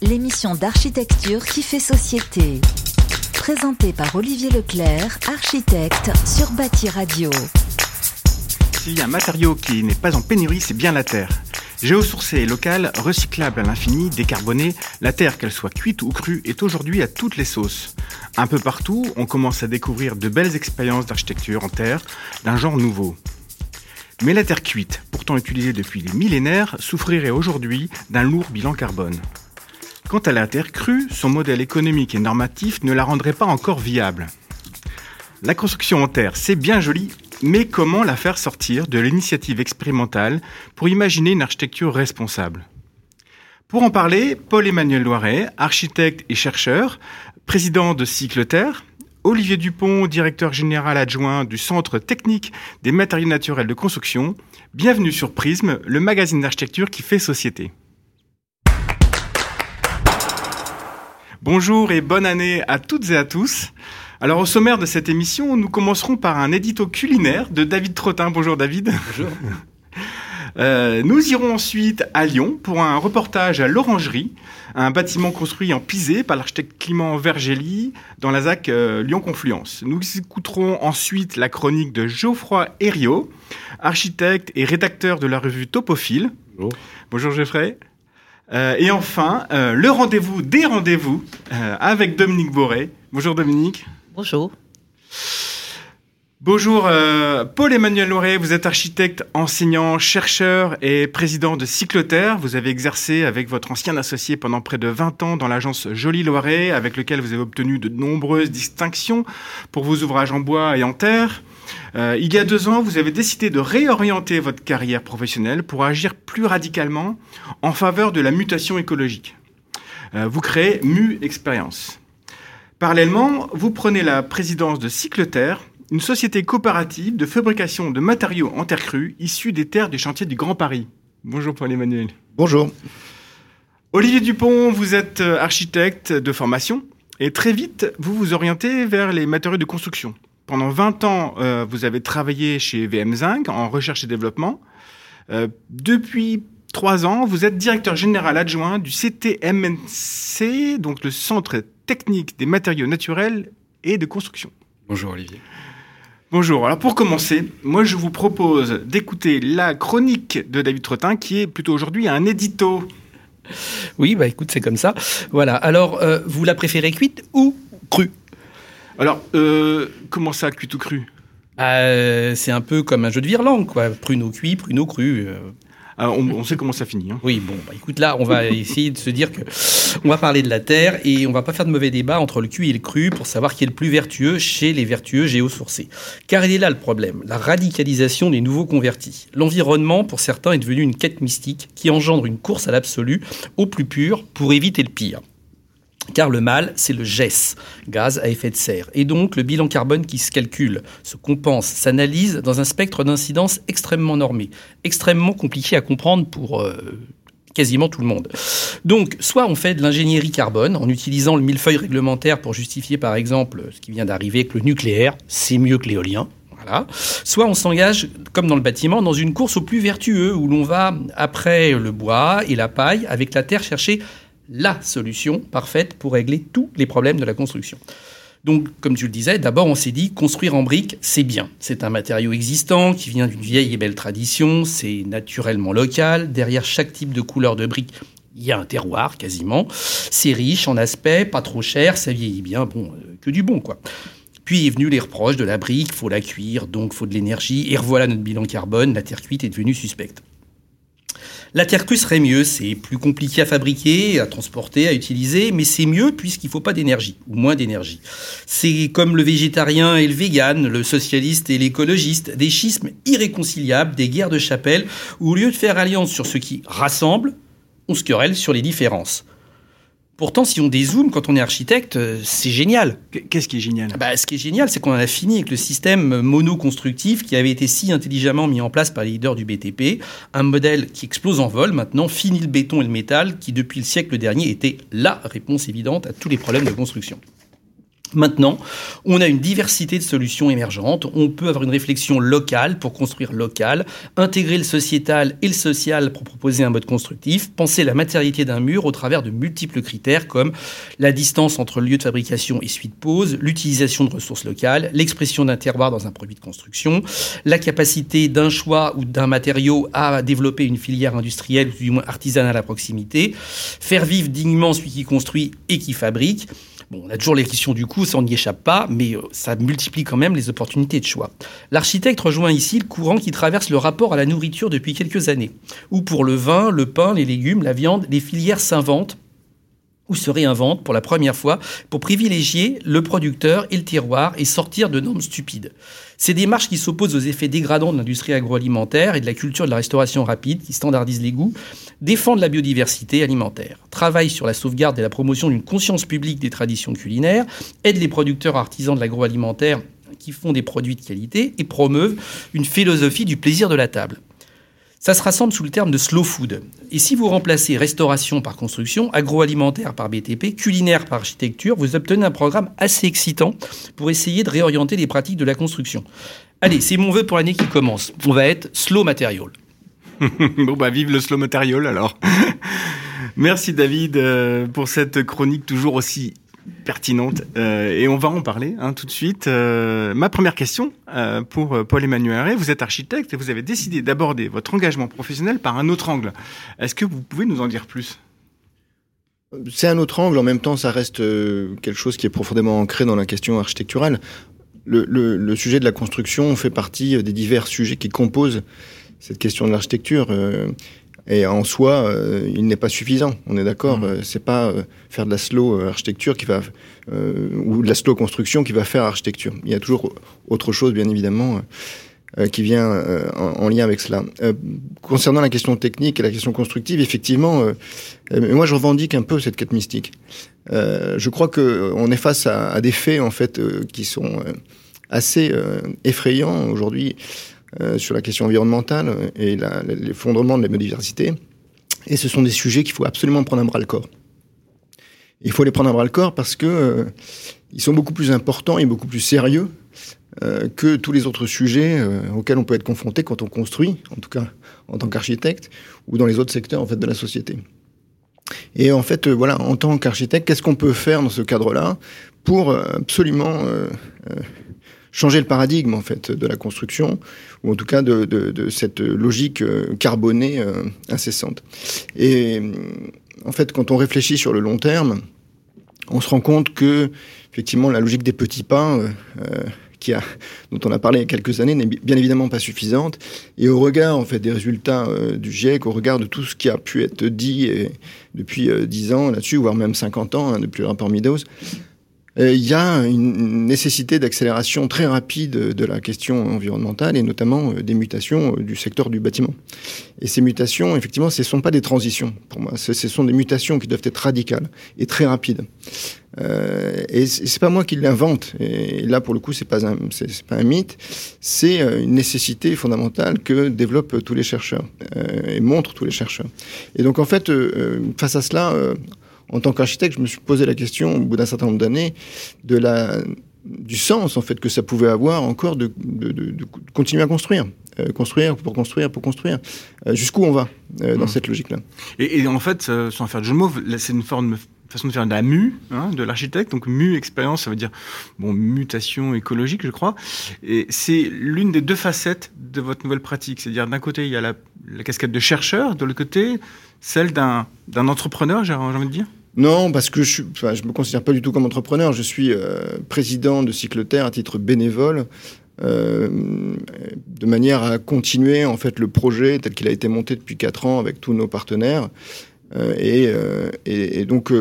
L'émission d'architecture qui fait société. Présentée par Olivier Leclerc, architecte sur Bâti Radio. S'il y a un matériau qui n'est pas en pénurie, c'est bien la terre. Géosourcée et locale, recyclable à l'infini, décarbonée, la terre, qu'elle soit cuite ou crue, est aujourd'hui à toutes les sauces. Un peu partout, on commence à découvrir de belles expériences d'architecture en terre, d'un genre nouveau. Mais la terre cuite, pourtant utilisée depuis des millénaires, souffrirait aujourd'hui d'un lourd bilan carbone. Quant à la terre crue, son modèle économique et normatif ne la rendrait pas encore viable. La construction en terre, c'est bien joli, mais comment la faire sortir de l'initiative expérimentale pour imaginer une architecture responsable? Pour en parler, Paul-Emmanuel Loiret, architecte et chercheur, président de Cycle Terre, Olivier Dupont, directeur général adjoint du Centre technique des matériaux naturels de construction. Bienvenue sur Prisme, le magazine d'architecture qui fait société. Bonjour et bonne année à toutes et à tous. Alors au sommaire de cette émission, nous commencerons par un édito culinaire de David Trottin. Bonjour David. Bonjour. Euh, nous irons ensuite à Lyon pour un reportage à l'Orangerie, un bâtiment construit en pisé par l'architecte Clément Vergely dans la ZAC euh, Lyon-Confluence. Nous écouterons ensuite la chronique de Geoffroy Herriot, architecte et rédacteur de la revue Topophile. Bonjour. Bonjour Geoffrey. Euh, et enfin, euh, le rendez-vous des rendez-vous euh, avec Dominique Boré. Bonjour Dominique. Bonjour. Bonjour euh, Paul-Emmanuel Lauré, vous êtes architecte, enseignant, chercheur et président de Cycloterre. Vous avez exercé avec votre ancien associé pendant près de 20 ans dans l'agence Jolie Loiret, avec lequel vous avez obtenu de nombreuses distinctions pour vos ouvrages en bois et en terre. Euh, il y a deux ans, vous avez décidé de réorienter votre carrière professionnelle pour agir plus radicalement en faveur de la mutation écologique. Euh, vous créez Mu Expérience. Parallèlement, vous prenez la présidence de Cycleterre, une société coopérative de fabrication de matériaux en terre crue issus des terres du chantier du Grand Paris. Bonjour Paul-Emmanuel. Bonjour. Olivier Dupont, vous êtes euh, architecte de formation et très vite, vous vous orientez vers les matériaux de construction. Pendant 20 ans, euh, vous avez travaillé chez VM Zinc en recherche et développement. Euh, depuis trois ans, vous êtes directeur général adjoint du CTMNC, donc le Centre technique des matériaux naturels et de construction. Bonjour Olivier. Bonjour. Alors pour commencer, moi je vous propose d'écouter la chronique de David Trottin qui est plutôt aujourd'hui un édito. Oui, bah écoute, c'est comme ça. Voilà. Alors, euh, vous la préférez cuite ou crue? Alors, euh, comment ça, cuit ou cru Euh, C'est un peu comme un jeu de virlangue, quoi. Pruneau cuit, pruneau cru. Ah, on, on sait comment ça finit. hein. Oui, bon, bah écoute, là, on va essayer de se dire que on va parler de la terre et on va pas faire de mauvais débat entre le cuit et le cru pour savoir qui est le plus vertueux chez les vertueux géosourcés. Car il est là le problème, la radicalisation des nouveaux convertis. L'environnement, pour certains, est devenu une quête mystique qui engendre une course à l'absolu, au plus pur, pour éviter le pire. Car le mal, c'est le GES, gaz à effet de serre. Et donc, le bilan carbone qui se calcule, se compense, s'analyse dans un spectre d'incidence extrêmement normé, extrêmement compliqué à comprendre pour euh, quasiment tout le monde. Donc, soit on fait de l'ingénierie carbone en utilisant le millefeuille réglementaire pour justifier, par exemple, ce qui vient d'arriver avec le nucléaire, c'est mieux que l'éolien. Voilà. Soit on s'engage, comme dans le bâtiment, dans une course au plus vertueux, où l'on va, après le bois et la paille, avec la terre, chercher la solution parfaite pour régler tous les problèmes de la construction. Donc, comme tu le disais, d'abord on s'est dit construire en briques, c'est bien. C'est un matériau existant qui vient d'une vieille et belle tradition, c'est naturellement local. Derrière chaque type de couleur de brique, il y a un terroir quasiment. C'est riche en aspect, pas trop cher, ça vieillit bien, bon, euh, que du bon quoi. Puis est venu les reproches de la brique, faut la cuire, donc faut de l'énergie. Et revoilà notre bilan carbone, la terre cuite est devenue suspecte. La terre crue serait mieux, c'est plus compliqué à fabriquer, à transporter, à utiliser, mais c'est mieux puisqu'il ne faut pas d'énergie, ou moins d'énergie. C'est comme le végétarien et le vegan, le socialiste et l'écologiste, des schismes irréconciliables, des guerres de chapelle, où au lieu de faire alliance sur ce qui rassemble, on se querelle sur les différences. Pourtant, si on dézoome, quand on est architecte, euh, c'est génial. Qu'est-ce qui est génial? Bah, Ce qui est génial, c'est qu'on en a fini avec le système monoconstructif qui avait été si intelligemment mis en place par les leaders du BTP. Un modèle qui explose en vol maintenant, fini le béton et le métal, qui depuis le siècle dernier était la réponse évidente à tous les problèmes de construction. Maintenant, on a une diversité de solutions émergentes. On peut avoir une réflexion locale pour construire local, intégrer le sociétal et le social pour proposer un mode constructif, penser la matérialité d'un mur au travers de multiples critères comme la distance entre lieu de fabrication et suite pose, l'utilisation de ressources locales, l'expression d'un terroir dans un produit de construction, la capacité d'un choix ou d'un matériau à développer une filière industrielle ou du moins artisanale à proximité, faire vivre dignement celui qui construit et qui fabrique, Bon, on a toujours les questions du coût, ça on n'y échappe pas, mais euh, ça multiplie quand même les opportunités de choix. L'architecte rejoint ici le courant qui traverse le rapport à la nourriture depuis quelques années, où pour le vin, le pain, les légumes, la viande, les filières s'inventent ou se réinventent pour la première fois pour privilégier le producteur et le terroir et sortir de normes stupides. Ces démarches qui s'opposent aux effets dégradants de l'industrie agroalimentaire et de la culture de la restauration rapide, qui standardisent les goûts, défendent la biodiversité alimentaire, travaillent sur la sauvegarde et la promotion d'une conscience publique des traditions culinaires, aident les producteurs artisans de l'agroalimentaire qui font des produits de qualité et promeuvent une philosophie du plaisir de la table. Ça se rassemble sous le terme de slow food. Et si vous remplacez restauration par construction, agroalimentaire par BTP, culinaire par architecture, vous obtenez un programme assez excitant pour essayer de réorienter les pratiques de la construction. Allez, c'est mon vœu pour l'année qui commence. On va être slow material. bon bah vive le slow material alors. Merci David euh, pour cette chronique toujours aussi pertinente euh, et on va en parler hein, tout de suite. Euh, ma première question euh, pour Paul-Emmanuel Haré, vous êtes architecte et vous avez décidé d'aborder votre engagement professionnel par un autre angle. Est-ce que vous pouvez nous en dire plus? C'est un autre angle, en même temps ça reste quelque chose qui est profondément ancré dans la question architecturale. Le, le, le sujet de la construction fait partie des divers sujets qui composent cette question de l'architecture. Et en soi, euh, il n'est pas suffisant. On est d'accord. Mmh. Euh, c'est pas euh, faire de la slow architecture qui va ou de la slow construction qui va faire architecture. Il y a toujours autre chose, bien évidemment, qui vient en, lien avec cela. concernant la question technique et la question constructive, effectivement, moi je revendique un peu cette quête mystique. je crois que on est face à, à, des faits en fait qui sont assez effrayants aujourd'hui. Euh, sur la question environnementale et l'effondrement de la biodiversité. Et ce sont des sujets qu'il faut absolument prendre à bras le corps. Il faut les prendre à bras le corps parce que euh, ils sont beaucoup plus importants et beaucoup plus sérieux euh, que tous les autres sujets auxquels on peut être confronté quand on construit, en tout cas en tant qu'architecte ou dans les autres secteurs en fait de la société. Et en fait, voilà, en tant qu'architecte, qu'est-ce qu'on peut faire dans ce cadre-là pour absolument changer le paradigme en fait de la construction ou en tout cas de, cette logique euh, carbonée euh, incessante. Et en fait, quand on réfléchit sur le long terme, on se rend compte que effectivement la logique des petits pas euh, dont on a parlé il y a quelques années n'est bien évidemment pas suffisante. Et au regard en fait des résultats du GIEC, au regard de tout ce qui a pu être dit depuis dix ans là-dessus, voire même 50 ans hein, depuis le rapport Meadows, euh, il y a une nécessité d'accélération très rapide de la question environnementale et notamment euh, des mutations euh, du secteur du bâtiment. Et ces mutations, effectivement, ce ne sont pas des transitions pour moi. Ce sont des mutations qui doivent être radicales et très rapides. Euh, et c'est pas moi qui l'invente. Et là, pour le coup, c'est pas un, pas un mythe. C'est une nécessité fondamentale que développent tous les chercheurs euh, et montrent tous les chercheurs. Et donc, en fait, euh, face à cela, en tant qu'architecte, je me suis posé la question, au bout d'un certain nombre d'années, de la, du sens en fait que ça pouvait avoir encore de, de, de, continuer à construire, euh, construire pour construire pour construire. Euh, jusqu'où on va euh, dans mmh. cette logique-là? Et, et, en fait, sans faire de jeu de mots, c'est une forme façon de faire de la mu hein, de l'architecte. Donc mu expérience, ça veut dire bon mutation écologique, je crois. Et c'est l'une des deux facettes de votre nouvelle pratique. C'est-à-dire d'un côté il y a la, la casquette de chercheur, de l'autre côté celle d'un entrepreneur, j'ai envie de dire? Non, parce que je ne je me considère pas du tout comme entrepreneur. Je suis euh, président de Cycleterre à titre bénévole, euh, de manière à continuer en fait le projet tel qu'il a été monté depuis quatre ans avec tous nos partenaires. Euh, et, donc,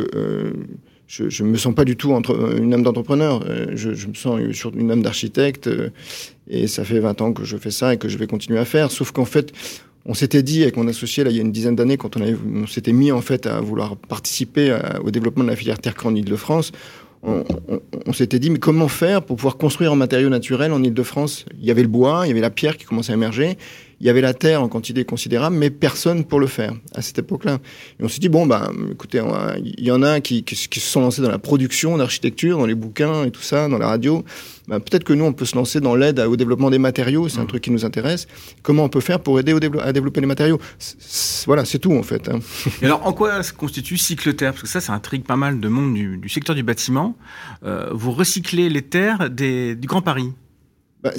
je ne me sens pas du tout entre, une âme d'entrepreneur. Je, je, me sens une âme d'architecte. et ça fait 20 ans que je fais ça et que je vais continuer à faire. Sauf qu'en fait, on s'était dit avec mon associé là il y a une dizaine d'années quand on, on s'était mis en fait à vouloir participer au développement de la filière terre en Ile-de-France, on, on, s'était dit mais comment faire pour pouvoir construire en matériaux naturels en Ile-de-France Il y avait le bois, il y avait la pierre qui commençait à émerger, il y avait la terre en quantité considérable, mais personne pour le faire à cette époque-là. Et on s'est dit bon ben, écoutez, il y en a qui, qui, se sont lancés dans la production d'architecture, dans les bouquins et tout ça, dans la radio. Ben, peut-être que nous, on peut se lancer dans l'aide au développement des matériaux, c'est un mmh. truc qui nous intéresse. Comment on peut faire pour aider au à développer les matériaux? Voilà, c'est tout en fait. Hein. Et alors, en quoi se constitue Cycleterre Parce que ça, ça intrigue pas mal de monde du, du secteur du bâtiment. Euh, vous recyclez les terres des, du Grand Paris bah,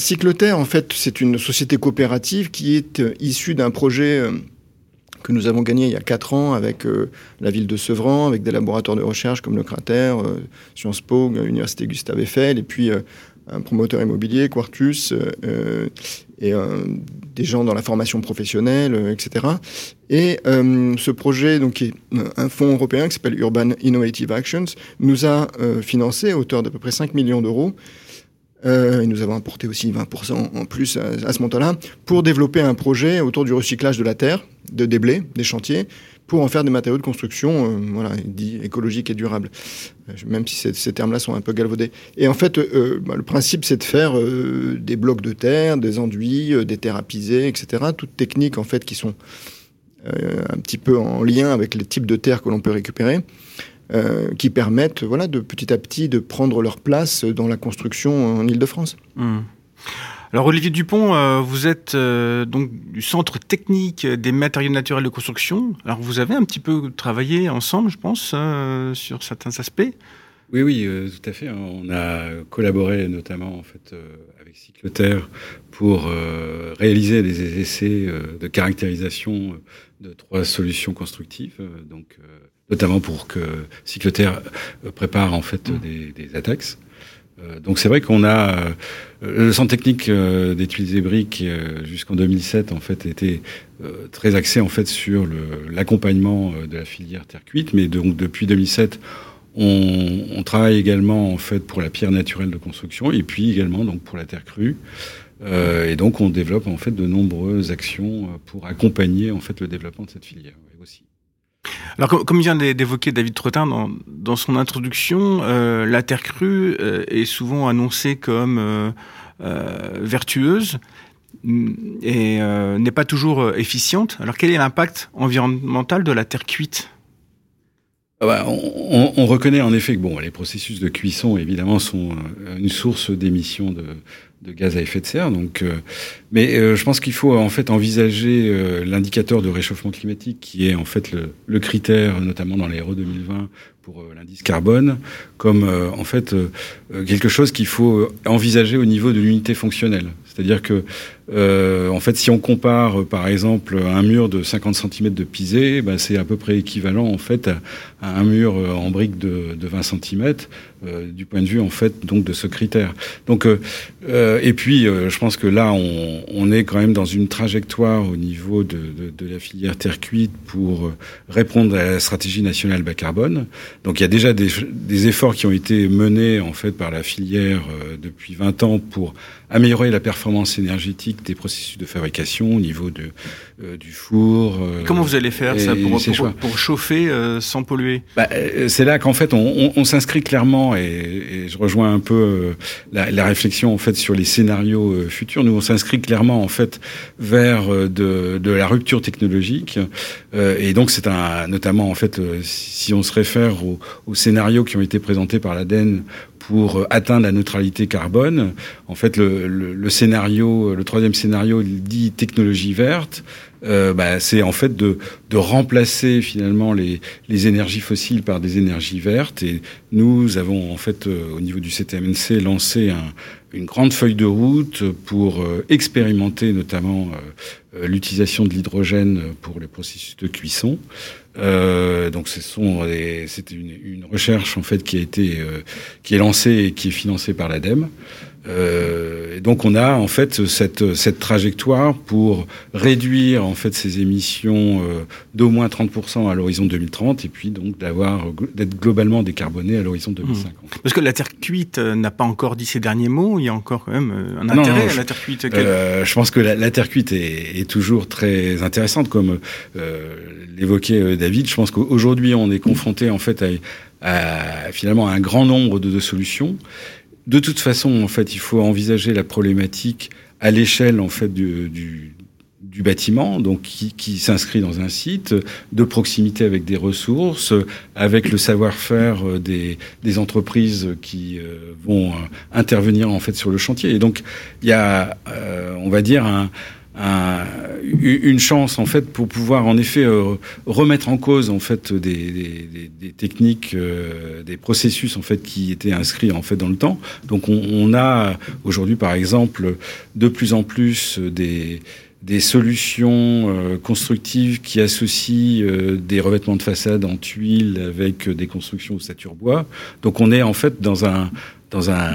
en fait, c'est une société coopérative qui est euh, issue d'un projet euh, que nous avons gagné il y a quatre ans avec euh, la ville de Sevran, avec des laboratoires de recherche comme le Cratère, Sciences Po, l'Université Gustave Eiffel, et puis un promoteur immobilier, Quartus, et des gens dans la formation professionnelle, etc. Et ce projet, donc, qui est un fonds européen qui s'appelle Urban Innovative Actions, nous a financé à hauteur d'à peu près 5 millions d'euros euh, et nous avons apporté aussi 20% en plus à, ce montant-là, pour développer un projet autour du recyclage de la terre, de déblais, des chantiers, pour en faire des matériaux de construction euh, voilà, dits écologiques et durables, euh, même si ces, termes-là sont un peu galvaudés. Et en fait, bah, le principe, c'est de faire des blocs de terre, des enduits, des terres apisées, etc. Toutes techniques en fait qui sont un petit peu en lien avec les types de terre que l'on peut récupérer. Euh, qui permettent voilà, de petit à petit de prendre leur place dans la construction en Ile-de-France. Hmm. Alors Olivier Dupont, euh, vous êtes euh, donc du Centre technique des matériaux naturels de construction. Alors vous avez un petit peu travaillé ensemble, je pense, sur certains aspects. Oui, oui, tout à fait. On a collaboré notamment en fait avec Cycloterre pour réaliser des essais de caractérisation de trois solutions constructives. donc notamment pour que Cycloterre euh, prépare en fait mm. des, des attaques. Euh, donc c'est vrai qu'on a euh, le centre technique d'études des briques jusqu'en 2007 en fait était très axé en fait sur l'accompagnement de la filière terre cuite, mais donc depuis 2007 on, on, travaille également en fait pour la pierre naturelle de construction et puis également donc pour la terre crue. Euh, et donc on développe en fait de nombreuses actions pour accompagner en fait le développement de cette filière. Alors, comme, vient d'évoquer David Trottin dans, son introduction, euh, la terre crue euh, est souvent annoncée comme euh, vertueuse et n'est pas toujours efficiente. Alors, quel est l'impact environnemental de la terre cuite? Ah bah, on, reconnaît en effet que bon, les processus de cuisson, évidemment, sont une source d'émissions de, de gaz à effet de serre. Donc, euh, mais euh, je pense qu'il faut en fait envisager euh, l'indicateur de réchauffement climatique, qui est en fait le, critère, notamment dans l'Aéro 2020 pour l'indice carbone, comme en fait quelque chose qu'il faut envisager au niveau de l'unité fonctionnelle. C'est-à-dire que euh, en fait, si on compare, par exemple, un mur de 50 cm de pisé, bah, c'est à peu près équivalent en fait à, un mur en brique de, de 20 cm euh, du point de vue en fait donc de ce critère. Donc euh, et puis je pense que là on, est quand même dans une trajectoire au niveau de, la filière terre cuite pour répondre à la stratégie nationale bas carbone. Donc il y a déjà des, des efforts qui ont été menés en fait par la filière depuis 20 ans pour améliorer la performance énergétique des processus de fabrication au niveau de, euh, du four. Euh, Comment vous allez faire ça pour, pour, pour chauffer euh, sans polluer? Bah, C'est là qu'en fait on, on, on s'inscrit clairement et, et, je rejoins un peu la, la, réflexion en fait sur les scénarios futurs. Nous on s'inscrit clairement en fait vers de, de la rupture technologique et donc c'est un notamment en fait si on se réfère aux, aux scénarios qui ont été présentés par l'ADEME pour euh, atteindre la neutralité carbone. En fait, le, le, le scénario, le troisième scénario, il dit technologie verte. Euh, bah, c'est en fait de, de, remplacer finalement les, les, énergies fossiles par des énergies vertes. Et nous avons en fait euh, au niveau du CTMNC lancé un, une grande feuille de route pour euh, expérimenter notamment euh, l'utilisation de l'hydrogène pour les processus de cuisson. Euh, donc c'est une, une, recherche en fait qui a été qui est lancée et qui est financée par l'ADEME. Euh, donc on a en fait cette, cette trajectoire pour réduire en fait ces émissions euh, d'au moins 30% à l'horizon 2030 et puis donc d'avoir d'être globalement décarboné à l'horizon 2050. Mmh. Parce que la terre cuite euh, n'a pas encore dit ses derniers mots, il y a encore quand même euh, un intérêt non, à la terre cuite. Euh, je pense que la, la terre cuite est, est, toujours très intéressante comme l'évoquait David. Je pense qu'aujourd'hui on est confronté en fait à, à, finalement à un grand nombre de, de solutions de toute façon, en fait, il faut envisager la problématique à l'échelle en fait du, du, bâtiment, donc qui, s'inscrit dans un site de proximité avec des ressources, avec le savoir-faire des, des, entreprises qui vont intervenir en fait sur le chantier. Et donc il y a, on va dire, un, une chance en fait pour pouvoir en effet euh, remettre en cause en fait des, des, des techniques, euh, des processus en fait qui étaient inscrits en fait dans le temps. Donc on, on a aujourd'hui par exemple de plus en plus des des solutions euh, constructives qui associent des revêtements de façade en tuiles avec des constructions au stature bois. Donc on est en fait dans un dans un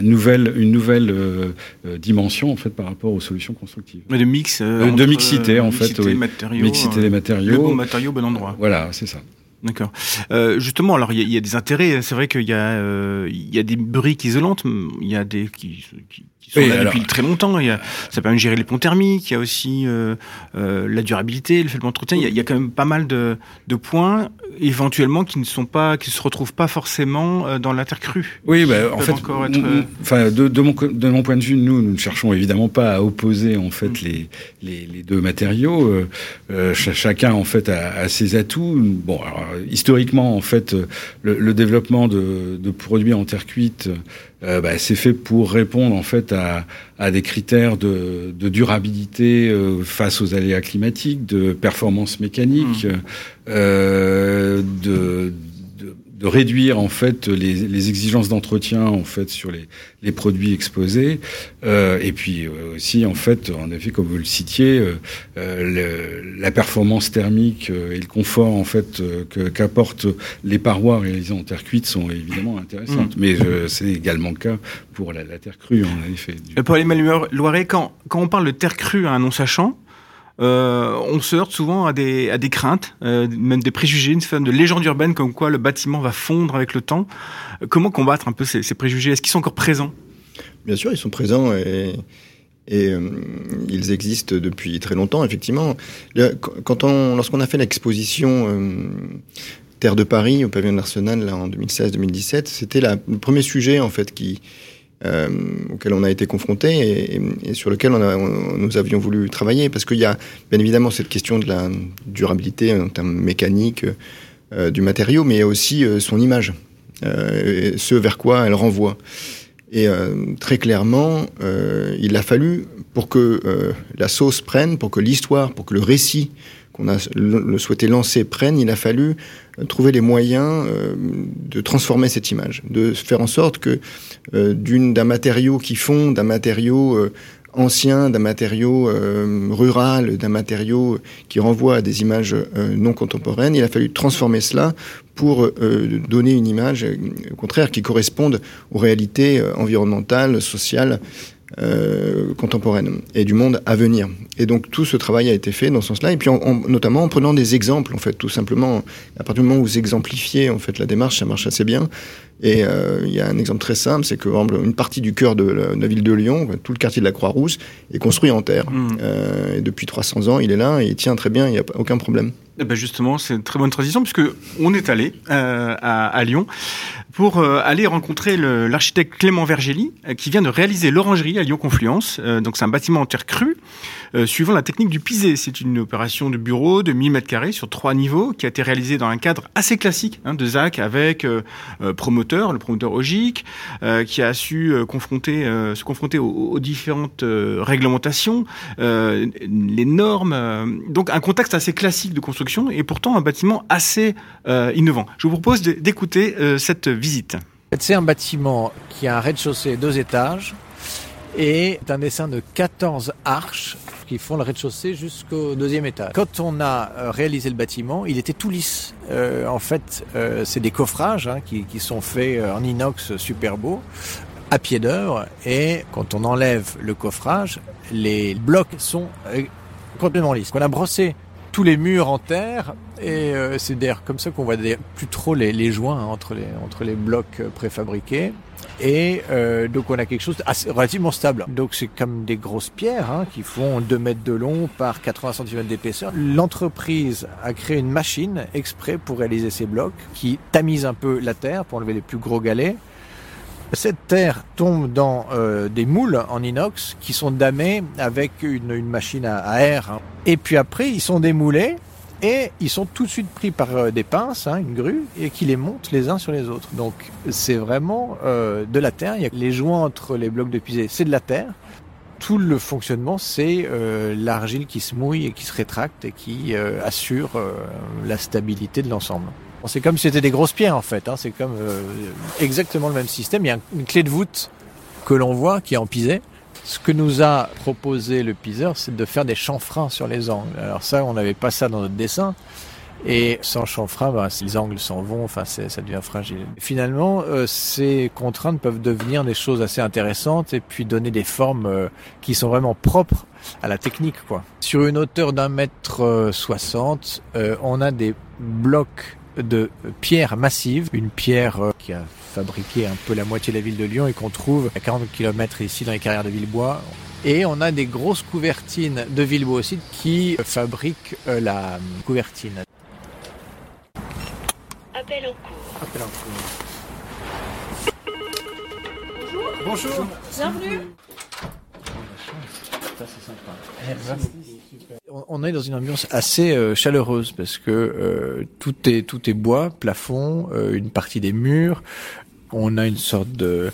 une nouvelle, une nouvelle euh, euh, dimension en fait par rapport aux solutions constructives. Mais de mix, euh, de mixité en fait, oui. matériaux, mixité des matériaux. Le bon matériau, bon endroit. Voilà, c'est ça. D'accord. Euh, justement, alors il y, y, a des intérêts. C'est vrai qu'il y a, euh, y a des briques isolantes. Il y a des qui, qui, qui sont là depuis très longtemps. Y a, ça permet de gérer les ponts thermiques. Il y a aussi euh, la durabilité, le fait de l'entretien. Il, y a quand même pas mal de, de points éventuellement qui ne sont pas, qui se retrouvent pas forcément dans crue. Oui, bah, en fait, être... enfin, de, de, mon, de mon point de vue, nous, nous ne cherchons évidemment pas à opposer en fait mm. les, les, les, deux matériaux. Ch chacun en fait a, a ses atouts. Bon, alors, historiquement, en fait, le, le développement de, de, produits en terre cuite, euh, bah, c'est fait pour répondre en fait à, à des critères de, de durabilité euh, face aux aléas climatiques, de performance mécanique, mmh. euh, de de réduire en fait les, les exigences d'entretien en fait sur les, les produits exposés euh, et puis euh, aussi en fait en effet comme vous le citiez euh, euh le, la performance thermique euh, et le confort en fait qu'apportent les parois réalisées en terre cuite sont évidemment intéressantes mmh. mais c'est également le cas pour la, la terre crue en effet. Pour Emmanuel Loiret quand quand on parle de terre crue à un non sachant on se heurte souvent à des, à des craintes, euh, même des préjugés, une forme de légende urbaine comme quoi le bâtiment va fondre avec le temps. Comment combattre un peu ces, préjugés? Est-ce qu'ils sont encore présents? Bien sûr, ils sont présents et, euh, ils existent depuis très longtemps, effectivement. Quand on, lorsqu'on a fait l'exposition euh, Terre de Paris au pavillon de l'Arsenal en 2016-2017, c'était le premier sujet en fait qui euh, auquel on a été confronté et, sur lequel on a, on, nous avions voulu travailler parce qu'il y a bien évidemment cette question de la durabilité en termes mécaniques euh, du matériau, mais aussi euh, son image, euh, ce vers quoi elle renvoie. Et très clairement, il a fallu pour que la sauce prenne, pour que l'histoire, pour que le récit qu'on a souhaité lancer prenne, il a fallu trouver les moyens euh, de transformer cette image, de faire en sorte que euh, d'un matériau qui fond, d'un matériau euh, ancien, d'un matériau rural, d'un matériau qui renvoie à des images non contemporaines, il a fallu transformer cela pour donner une image, au contraire, qui corresponde aux réalités environnementales, sociales, euh, contemporaine et du monde à venir. Et donc tout ce travail a été fait dans ce sens-là, et puis en, en, notamment en prenant des exemples, en fait, tout simplement. À partir du moment où vous exemplifiez en fait la démarche, ça marche assez bien. Et euh, il y a un exemple très simple, c'est que exemple, une partie du cœur de la, de la, ville de Lyon, tout le quartier de la Croix-Rousse, est construit en terre. Mmh. Euh, et depuis 300 ans, il est là et il tient très bien, il n'y a aucun problème. Eh ben justement, c'est une très bonne transition puisque on est allé euh, à, à, Lyon pour euh, aller rencontrer l'architecte Clément Vergély euh, qui vient de réaliser l'orangerie à Lyon Confluence. Euh, donc c'est un bâtiment en terre crue suivant la technique du pisé. C'est une opération de bureau de 1000 mètres carrés sur trois niveaux qui a été réalisée dans un cadre assez classique hein, de ZAC avec promoteur, le promoteur Ogic, qui a su confronter, se confronter aux, aux différentes réglementations, les normes. donc un contexte assez classique de construction et pourtant un bâtiment assez innovant. Je vous propose d'écouter cette C'est un bâtiment qui a un rez-de-chaussée deux étages et un dessin de 14 arches qui font le rez-de-chaussée jusqu'au deuxième étage. Quand on a euh, réalisé le bâtiment, il était tout lisse. Euh, en fait, euh, c'est des coffrages hein, qui, qui, sont faits en inox super beau à pied d'œuvre et quand on enlève le coffrage, les blocs sont complètement lisses. On a brossé tous les murs en terre et euh, c'est d'ailleurs comme ça qu'on voit plus trop les, les joints hein, entre, les, entre les blocs euh, préfabriqués et euh, donc on a quelque chose assez, relativement stable. Donc c'est comme des grosses pierres hein, qui font 2 mètres de long par 80 cm d'épaisseur. L'entreprise a créé une machine exprès pour réaliser ces blocs qui tamise un peu la terre pour enlever les plus gros galets Cette terre tombe dans euh, des moules en inox qui sont damés avec une, une machine à, à air. hein. Et puis après, ils sont démoulés et ils sont tout de suite pris par euh, des pinces, hein, une grue, et qui les montent les uns sur les autres. Donc c'est vraiment euh, de la terre. Il y a les joints entre les blocs de pisé, c'est de la terre. Tout le fonctionnement, c'est euh, l'argile qui se mouille et qui se rétracte et qui euh, assure euh, la stabilité de l'ensemble. C'est comme si c'était des grosses pierres en fait. Hein. C'est comme euh, exactement le même système. Il y a une clé de voûte que l'on voit qui est en pisé. Ce que nous a proposé le piseur, c'est de faire des chanfreins sur les angles. Alors ça, on n'avait pas ça dans notre dessin. Et sans chanfrein, ben, les angles s'en vont, enfin, ça devient fragile. Finalement, euh, ces contraintes peuvent devenir des choses assez intéressantes et puis donner des formes euh, qui sont vraiment propres à la technique. Quoi. Sur une hauteur d'un mètre euh, soixante, euh, on a des blocs de pierre massive, une pierre euh, qui a fabriqué un peu la moitié de la ville de Lyon et qu'on trouve à 40 km ici dans les carrières de Villebois. Et on a des grosses couvertines de Villebois aussi qui fabriquent euh, la euh, couvertine. Appel en cours. Bonjour. Bienvenue. On- On est dans une ambiance assez euh, chaleureuse parce que euh, tout est tout est bois, plafond, euh, une partie des murs. On a une sorte de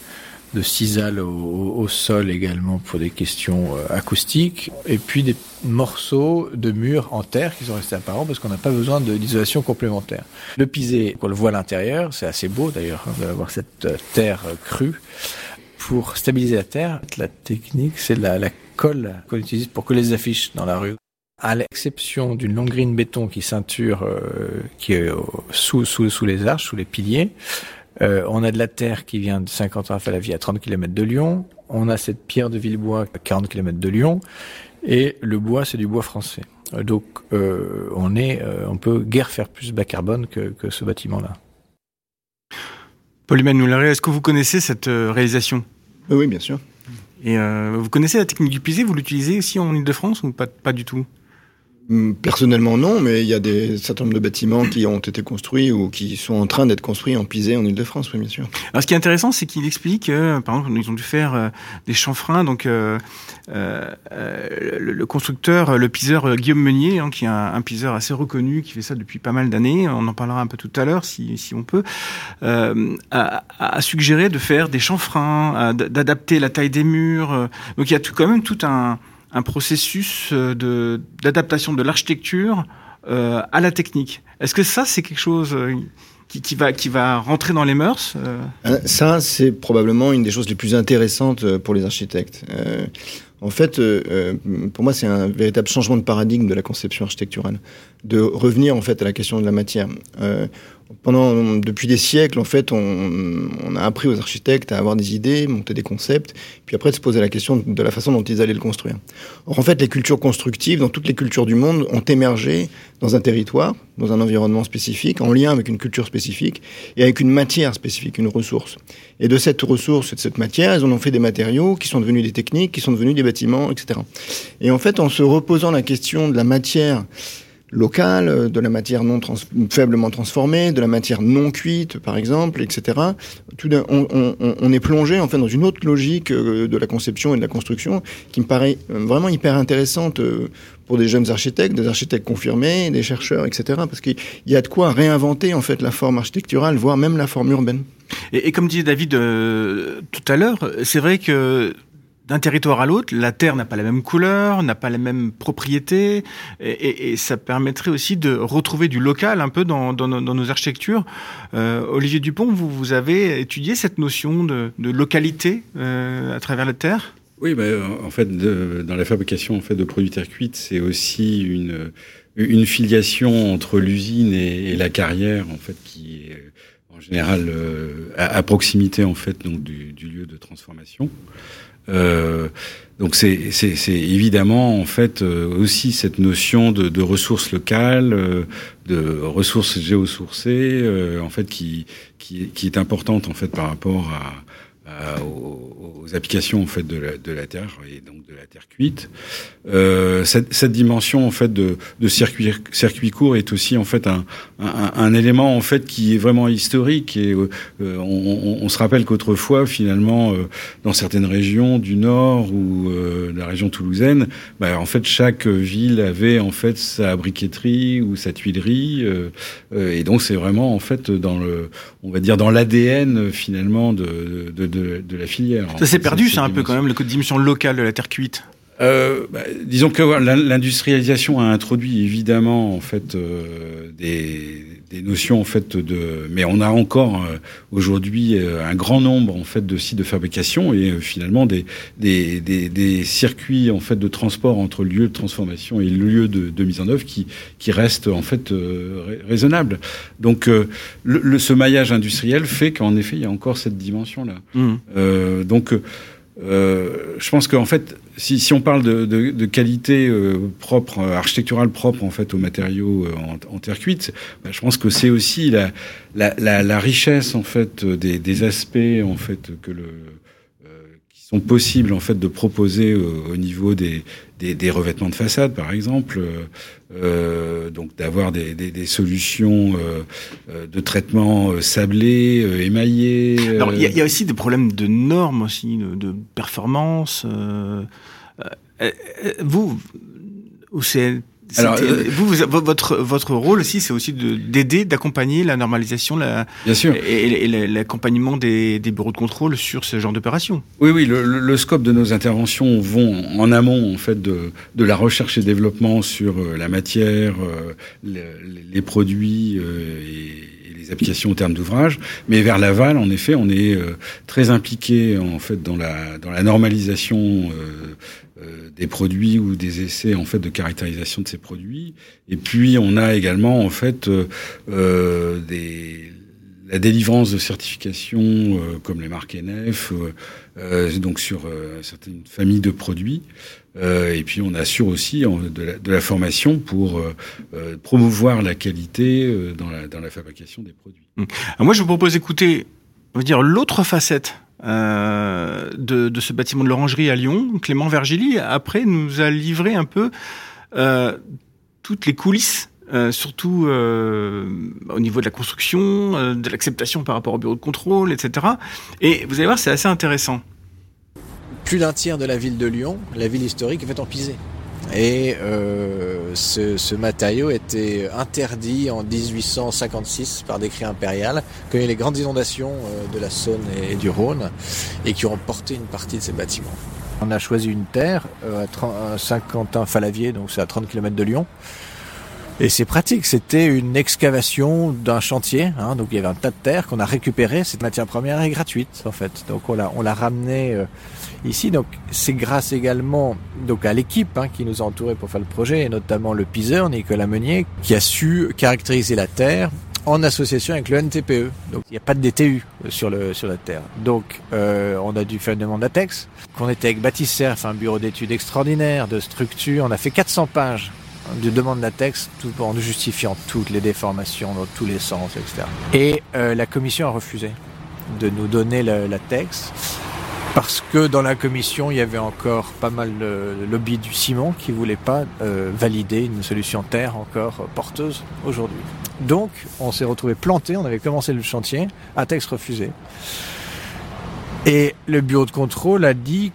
de cisale au, sol également pour des questions acoustiques et puis des morceaux de murs en terre qui sont restés apparents parce qu'on n'a pas besoin d'isolation complémentaire. Le pisé, on le voit à l'intérieur, c'est assez beau d'ailleurs hein, d'avoir cette terre crue. Pour stabiliser la terre, la technique, c'est la, la colle qu'on utilise pour coller les affiches dans la rue. À l'exception d'une longue grille de béton qui ceinture, euh, qui est au- sous, sous, sous les arches, sous les piliers, euh, on a de la terre qui vient de 50 ans à la vie à 30 km de Lyon. On a cette pierre de Villebois à 40 km de Lyon. Et le bois, c'est du bois français. Euh, Donc, euh, on est, euh, on peut guère faire plus bas carbone que, que ce bâtiment-là. Paul Mouleret, est-ce que vous connaissez cette euh, réalisation? Oui, oui, bien sûr. Et euh, vous connaissez la technique du pisé Vous l'utilisez aussi en Ile-de-France ou pas, pas du tout? Personnellement, non, mais il y a des certain nombre de bâtiments qui ont été construits ou qui sont en train d'être construits en pisé en Ile-de-France, oui, bien sûr. Alors, ce qui est intéressant, c'est qu'il explique, euh, par exemple, ils ont dû faire euh, des chanfreins. Donc, euh, euh, le, le constructeur, le piseur Guillaume Meunier, hein, qui est un, un piseur assez reconnu, qui fait ça depuis pas mal d'années, on en parlera un peu tout à l'heure, si, si on peut, euh, a, a suggéré de faire des chanfreins, d'adapter la taille des murs. Donc, il y a tout, quand même tout un, un processus euh, d'adaptation de l'architecture euh, à la technique. Est-ce que ça, c'est quelque chose euh, qui, qui va qui va rentrer dans les mœurs Ça, c'est probablement une des choses les plus intéressantes pour les architectes. En fait, pour moi, c'est un véritable changement de paradigme de la conception architecturale, de revenir en fait à la question de la matière. Pendant depuis des siècles, en fait, on, on a appris aux architectes à avoir des idées, monter des concepts, puis après de se poser la question de la façon dont ils allaient le construire. Or, en fait, les cultures constructives, dans toutes les cultures du monde, ont émergé dans un territoire, dans un environnement spécifique, en lien avec une culture spécifique et avec une matière spécifique, une ressource. Et de cette ressource et de cette matière, ils en ont fait des matériaux qui sont devenus des techniques, qui sont devenus des bâtiments, etc. Et en fait, en se reposant la question de la matière locale, de la matière non trans faiblement transformée, de la matière non cuite, par exemple, etc. Tout on, on- on est plongé en fait dans une autre logique euh, de la conception et de la construction qui me paraît euh, vraiment hyper intéressante euh, pour des jeunes architectes, des architectes confirmés, des chercheurs, etc. Parce qu'il y a de quoi réinventer en fait la forme architecturale, voire même la forme urbaine. et, et comme disait David euh, tout à l'heure, c'est vrai que d'un territoire à l'autre, la terre n'a pas la même couleur, n'a pas la même propriété, et, ça permettrait aussi de retrouver du local un peu dans, nos, architectures. Euh, Olivier Dupont, vous, avez étudié cette notion de, localité euh, à travers la terre? Oui, bah, en fait, dans la fabrication en fait, de produits terre cuite, c'est aussi une, filiation entre l'usine et, la carrière, en fait, qui est en général euh, à, proximité en fait donc du lieu de transformation. Euh, donc c'est évidemment en fait euh, aussi cette notion de, de ressources locales, euh, de ressources géosourcées, euh, en fait qui qui qui est importante en fait par rapport à aux, applications en fait de la, de la terre et donc de la terre cuite. Euh, cette, cette, dimension en fait de, de circuit, circuit court est aussi en fait un, un, un, élément en fait qui est vraiment historique et euh, on, on, se rappelle qu'autrefois finalement euh, dans certaines régions du nord ou euh, la région toulousaine, bah, en fait chaque ville avait en fait sa briqueterie ou sa tuilerie et donc c'est vraiment en fait dans le on va dire dans l'ADN finalement de, de, de, de, la filière. Ça s'est perdu, c'est un peu quand même le dimension locale de la terre cuite. Euh, bah, disons que l'industrialisation a introduit évidemment en fait euh, des, des, notions en fait de, mais on a encore euh, aujourd'hui euh, un grand nombre en fait de sites de fabrication et euh, finalement des, des, des, des, circuits en fait de transport entre le lieu de transformation et le lieu de, de mise en œuvre qui qui restent en fait raisonnables. Donc le, le, ce maillage industriel fait qu'en effet il y a encore cette dimension là. Mmh. donc euh, je pense qu'en fait, si, si, on parle de, de, de qualité euh, propre, euh, architecturale propre en fait aux matériaux euh, en, en, terre cuite, bah, je pense que c'est aussi la, la, la, la, richesse en fait des, des, aspects en fait que le sont possibles en fait de proposer au niveau des, des, revêtements de façade, par exemple, euh, donc d'avoir des, des, solutions euh, euh de traitement euh, sablé, euh, émaillé. Il y, a aussi des problèmes de normes aussi, de, performance. vous, c'est alors, euh, vous, vous, votre votre rôle aussi, c'est aussi d'aider, d'accompagner la normalisation, la, bien sûr, et, et l'accompagnement des, des, bureaux de contrôle sur ce genre d'opération. Oui, oui, le, le, scope de nos interventions vont en amont en fait de, de la recherche et développement sur euh, la matière, euh, les, les produits et les applications en termes d'ouvrage, mais vers l'aval, en effet, on est très impliqué en fait dans la dans la normalisation euh, euh, des produits ou des essais en fait de caractérisation de ces produits. Et puis on a également en fait euh, euh des la délivrance de certifications comme les marques NF, donc sur certaines familles de produits. et puis on assure aussi de, la, formation pour promouvoir la qualité dans, la, fabrication des produits. Alors moi je vous propose d'écouter, dire l'autre facette euh, de, ce bâtiment de l'Orangerie à Lyon. Clément Vergili, après, nous a livré un peu euh, toutes les coulisses, euh, surtout au niveau de la construction, de l'acceptation par rapport au bureau de contrôle, etc. Et vous allez voir, c'est assez intéressant. Plus d'un tiers de la ville de Lyon, la ville historique, est faite en pisé. Et euh, ce, ce, matériau était interdit en 1856 par décret impérial, quand il y a les grandes inondations euh, de la Saône et, du Rhône, et qui ont porté une partie de ces bâtiments. On a choisi une terre euh, à Saint-Quentin-Falavier, donc c'est à 30 km de Lyon. Et c'est pratique, c'était une excavation d'un chantier, hein, donc il y avait un tas de terre qu'on a récupéré, cette matière première est gratuite en fait, donc on l'a on l'a ramené euh, ici, donc c'est grâce également donc à l'équipe hein, qui nous a entourés pour faire le projet, et notamment le piseur Nicolas Meunier, qui a su caractériser la terre en association avec le NTPE. Donc il n'y a pas de DTU sur, le, sur la terre. Donc euh, on a dû faire une demande d'ATEX, qu'on était avec Baptiste un bureau d'études extraordinaire, de structure, on a fait 400 pages de demande latex tout en justifiant toutes les déformations dans tous les sens, etc. Et euh, la commission a refusé de nous donner le latex parce que dans la commission il y avait encore pas mal de lobby du ciment qui voulait pas euh, valider une solution terre encore porteuse aujourd'hui. Donc on s'est retrouvé planté, on avait commencé le chantier, ATEX refusé. Et le bureau de contrôle a dit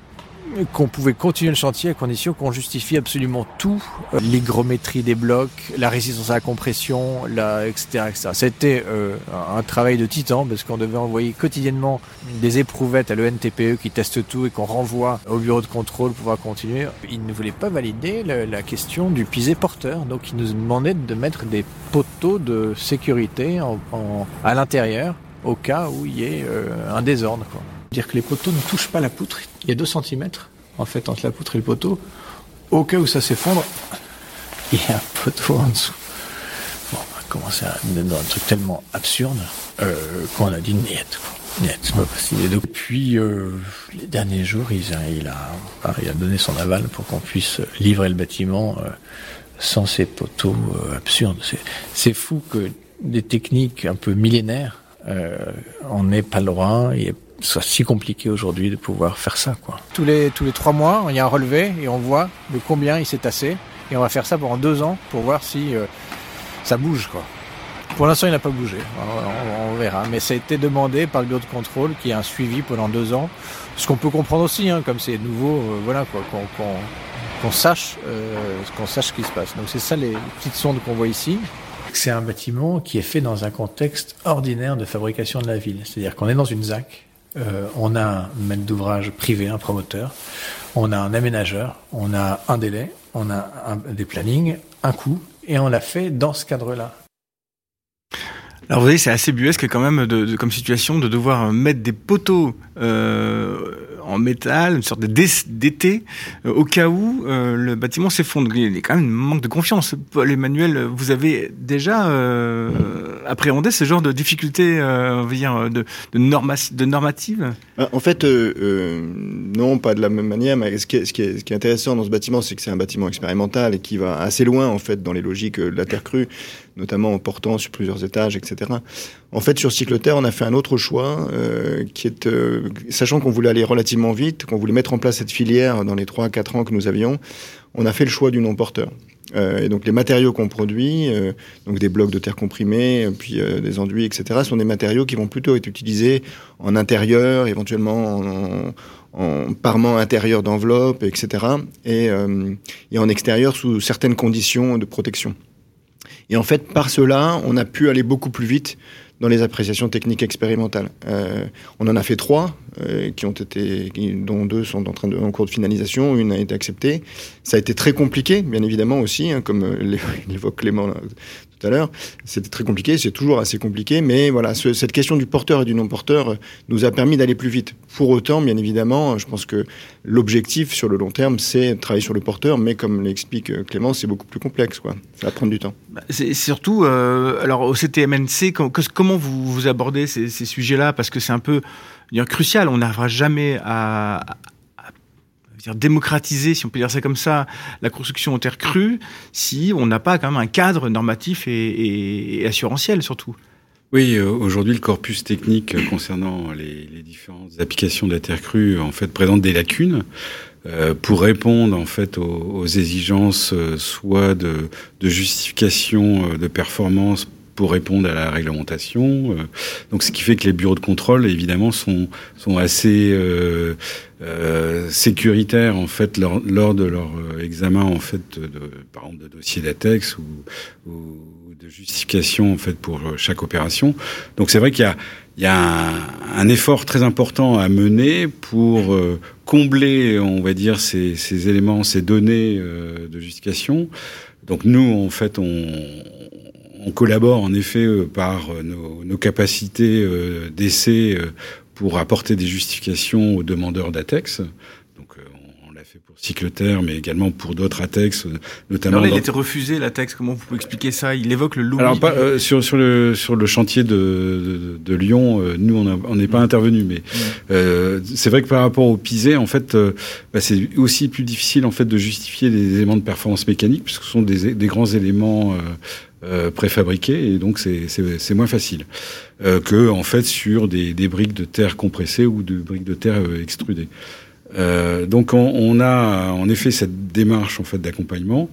qu'on pouvait continuer le chantier à condition qu'on justifie absolument tout, euh, l'hygrométrie des blocs, la résistance à la compression, la, etc. C'était euh, un travail de titan parce qu'on devait envoyer quotidiennement des éprouvettes à l'ENTPE qui testent tout et qu'on renvoie au bureau de contrôle pour pouvoir continuer. Ils ne voulaient pas valider la, la question du pisé porteur, donc ils nous demandaient de mettre des poteaux de sécurité en, en, à l'intérieur au cas où il y ait euh, un désordre. Quoi dire que les poteaux ne touchent pas la poutre. Il y a 2 cm en fait entre la poutre et le poteau. Au cas où ça s'effondre, il y a un poteau en dessous. Bon, on va commencer à dans un truc tellement absurde euh, qu'on a dit c'est pas possible. Et depuis euh, les derniers jours, il a, il, a, il a donné son aval pour qu'on puisse livrer le bâtiment euh, sans ces poteaux euh, absurdes. C'est fou que des techniques un peu millénaires, euh, on n'ait pas le droit, il soit si compliqué aujourd'hui de pouvoir faire ça. Quoi. Tous, les, tous les trois mois, il y a un relevé et on voit de combien il s'est tassé. Et on va faire ça pendant deux ans pour voir si euh, ça bouge. Quoi. Pour l'instant, il n'a pas bougé. On, verra. Mais ça a été demandé par le bureau de contrôle qui a un suivi pendant deux ans. Ce qu'on peut comprendre aussi, hein, comme c'est nouveau, euh, voilà, quoi, qu'on, sache, euh, qu'on sache ce qui se passe. Donc c'est ça les petites sondes qu'on voit ici. C'est un bâtiment qui est fait dans un contexte ordinaire de fabrication de la ville. C'est-à-dire qu'on est dans une ZAC, euh, on a un maître d'ouvrage privé, un promoteur, on a un aménageur, on a un délai, on a des plannings, un coût, et on l'a fait dans ce cadre-là. Alors vous voyez, c'est assez buesque quand même comme situation de devoir mettre des poteaux euh, en métal, une sorte d'été, euh, au cas où euh, le bâtiment s'effondre. Il y a quand même un manque de confiance. Paul Emmanuel, vous avez déjà euh, appréhendé ce genre de difficultés, on va dire, de, de, de normative? En fait, non, pas de la même manière. Mais ce qui est, ce qui est intéressant dans ce bâtiment, c'est que c'est un bâtiment expérimental et qui va assez loin, en fait, dans les logiques de la terre crue notamment en portant sur plusieurs étages, etc. En fait, sur Cycloterre, on a fait un autre choix, euh, qui est, euh, sachant qu'on voulait aller relativement vite, qu'on voulait mettre en place cette filière dans les 3 à 4 ans que nous avions, on a fait le choix du non-porteur. Euh, et donc les matériaux qu'on produit, euh, donc des blocs de terre comprimés, puis euh, des enduits, etc., sont des matériaux qui vont plutôt être utilisés en intérieur, éventuellement en, en parement intérieur d'enveloppe, etc., et, et en extérieur sous certaines conditions de protection. Et en fait, par cela, on a pu aller beaucoup plus vite dans les appréciations techniques expérimentales. Euh, on en a fait trois, euh, qui ont été, dont deux sont en, train de, en cours de finalisation, une a été acceptée. Ça a été très compliqué, bien évidemment aussi, hein, comme euh, l'évoque Clément tout à l'heure. C'était très compliqué, c'est toujours assez compliqué, mais voilà, ce, cette question du porteur et du non-porteur nous a permis d'aller plus vite. Pour autant, bien évidemment, je pense que l'objectif sur le long terme, c'est travailler sur le porteur, mais comme l'explique euh, Clément, c'est beaucoup plus complexe, quoi. Ça va prendre du temps. Bah, surtout, euh, alors au CTMNC, comment vous, abordez ces sujets-là? Parce que c'est un peu crucial. On n'arrivera jamais à, dire, démocratiser, si on peut dire ça comme ça, la construction en terre crue, si on n'a pas quand même un cadre normatif et, assurantiel surtout. Oui, euh, aujourd'hui, le corpus technique concernant les, différentes applications de la terre crue, en fait, présente des lacunes. Euh, pour répondre en fait aux, exigences euh, soit de, de, justification de performance pour répondre à la réglementation. Euh, donc, ce qui fait que les bureaux de contrôle, évidemment, sont, sont assez euh, euh, sécuritaires en fait lors, lors de leur euh, examen en fait de, par exemple de dossier d'ATEX ou, ou, de justification en fait pour chaque opération. Donc, c'est vrai qu'il y a il y a un, un, effort très important à mener pour euh, combler, on va dire, ces, ces éléments, ces données de justification. Donc nous, en fait, on, on collabore en effet euh, par euh, nos, capacités euh, d'essai pour apporter des justifications aux demandeurs d'ATEX. Donc on l'a fait pour Cycleterre, mais également pour d'autres ATEX, notamment. Alors il a été refusé l'ATEX. Comment vous pouvez expliquer ça? Il évoque le lobby. Alors pas, sur sur le sur le chantier de de, Lyon, nous on n'est pas intervenu, mais mmh. c'est vrai que par rapport au PISé, en fait, bah, c'est aussi plus difficile en fait de justifier des éléments de performance mécanique puisque ce sont des, des grands éléments euh, préfabriqués et donc c'est moins facile euh, que en fait sur des, des, briques de terre compressées ou de briques de terre euh, extrudées. Euh, donc on, on, a en effet cette démarche en fait d'accompagnement.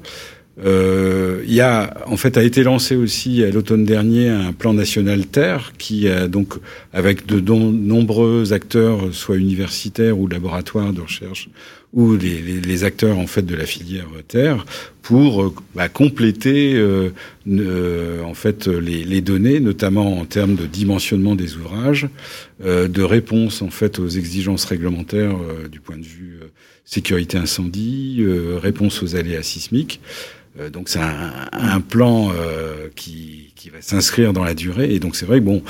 Euh, il y a en fait a été lancé aussi à l'automne dernier un plan national terre qui a donc avec de nombreux acteurs, soit universitaires ou laboratoires de recherche ou les, acteurs en fait de la filière terre pour euh, bah, compléter euh, euh, en fait les, données, notamment en termes de dimensionnement des ouvrages, de réponse en fait aux exigences réglementaires du point de vue sécurité incendie, réponse aux aléas sismiques. Donc c'est un, un, plan qui qui va s'inscrire dans la durée. Et donc c'est vrai que bon,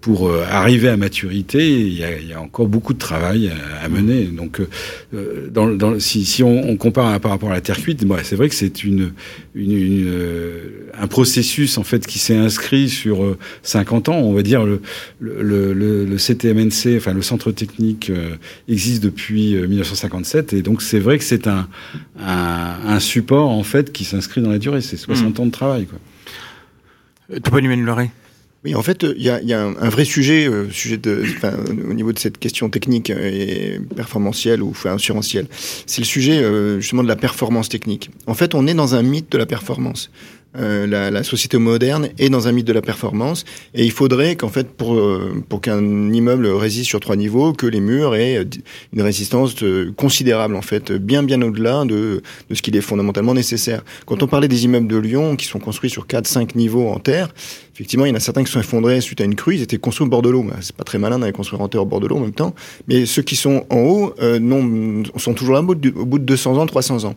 pour euh, arriver à maturité, il y a, il y a encore beaucoup de travail à, mener. Donc euh, dans, dans, si, si on, on, compare par rapport à la terre cuite, bon, c'est vrai que c'est une, une, une, euh, un processus en fait qui s'est inscrit sur 50 ans. On va dire le, le, le, le CTMNC, enfin le centre technique existe depuis 1957 et donc c'est vrai que c'est un, un, un support en fait qui s'inscrit dans la durée. C'est 60 mmh. ans de travail quoi. Euh, Numen Oui, en fait, il y a, y a un, un, vrai sujet, euh, sujet de, au niveau de cette question technique et performantielle ou enfin, assurantielle. C'est le sujet euh, justement de la performance technique. En fait, on est dans un mythe de la performance. Euh, la, la, société moderne est dans un mythe de la performance et il faudrait qu'en fait pour euh, pour qu'un immeuble résiste sur trois niveaux que les murs aient une résistance considérable en fait bien bien au-delà de, de ce qu'il est fondamentalement nécessaire. Quand on parlait des immeubles de Lyon qui sont construits sur quatre cinq niveaux en terre, effectivement il y en a certains qui sont effondrés suite à une crue, ils étaient construits au bord de l'eau. C'est pas très malin d'aller construire en terre au bord de l'eau en même temps, mais ceux qui sont en haut euh, non sont toujours là au bout, de, au bout de 200 ans, 300 ans.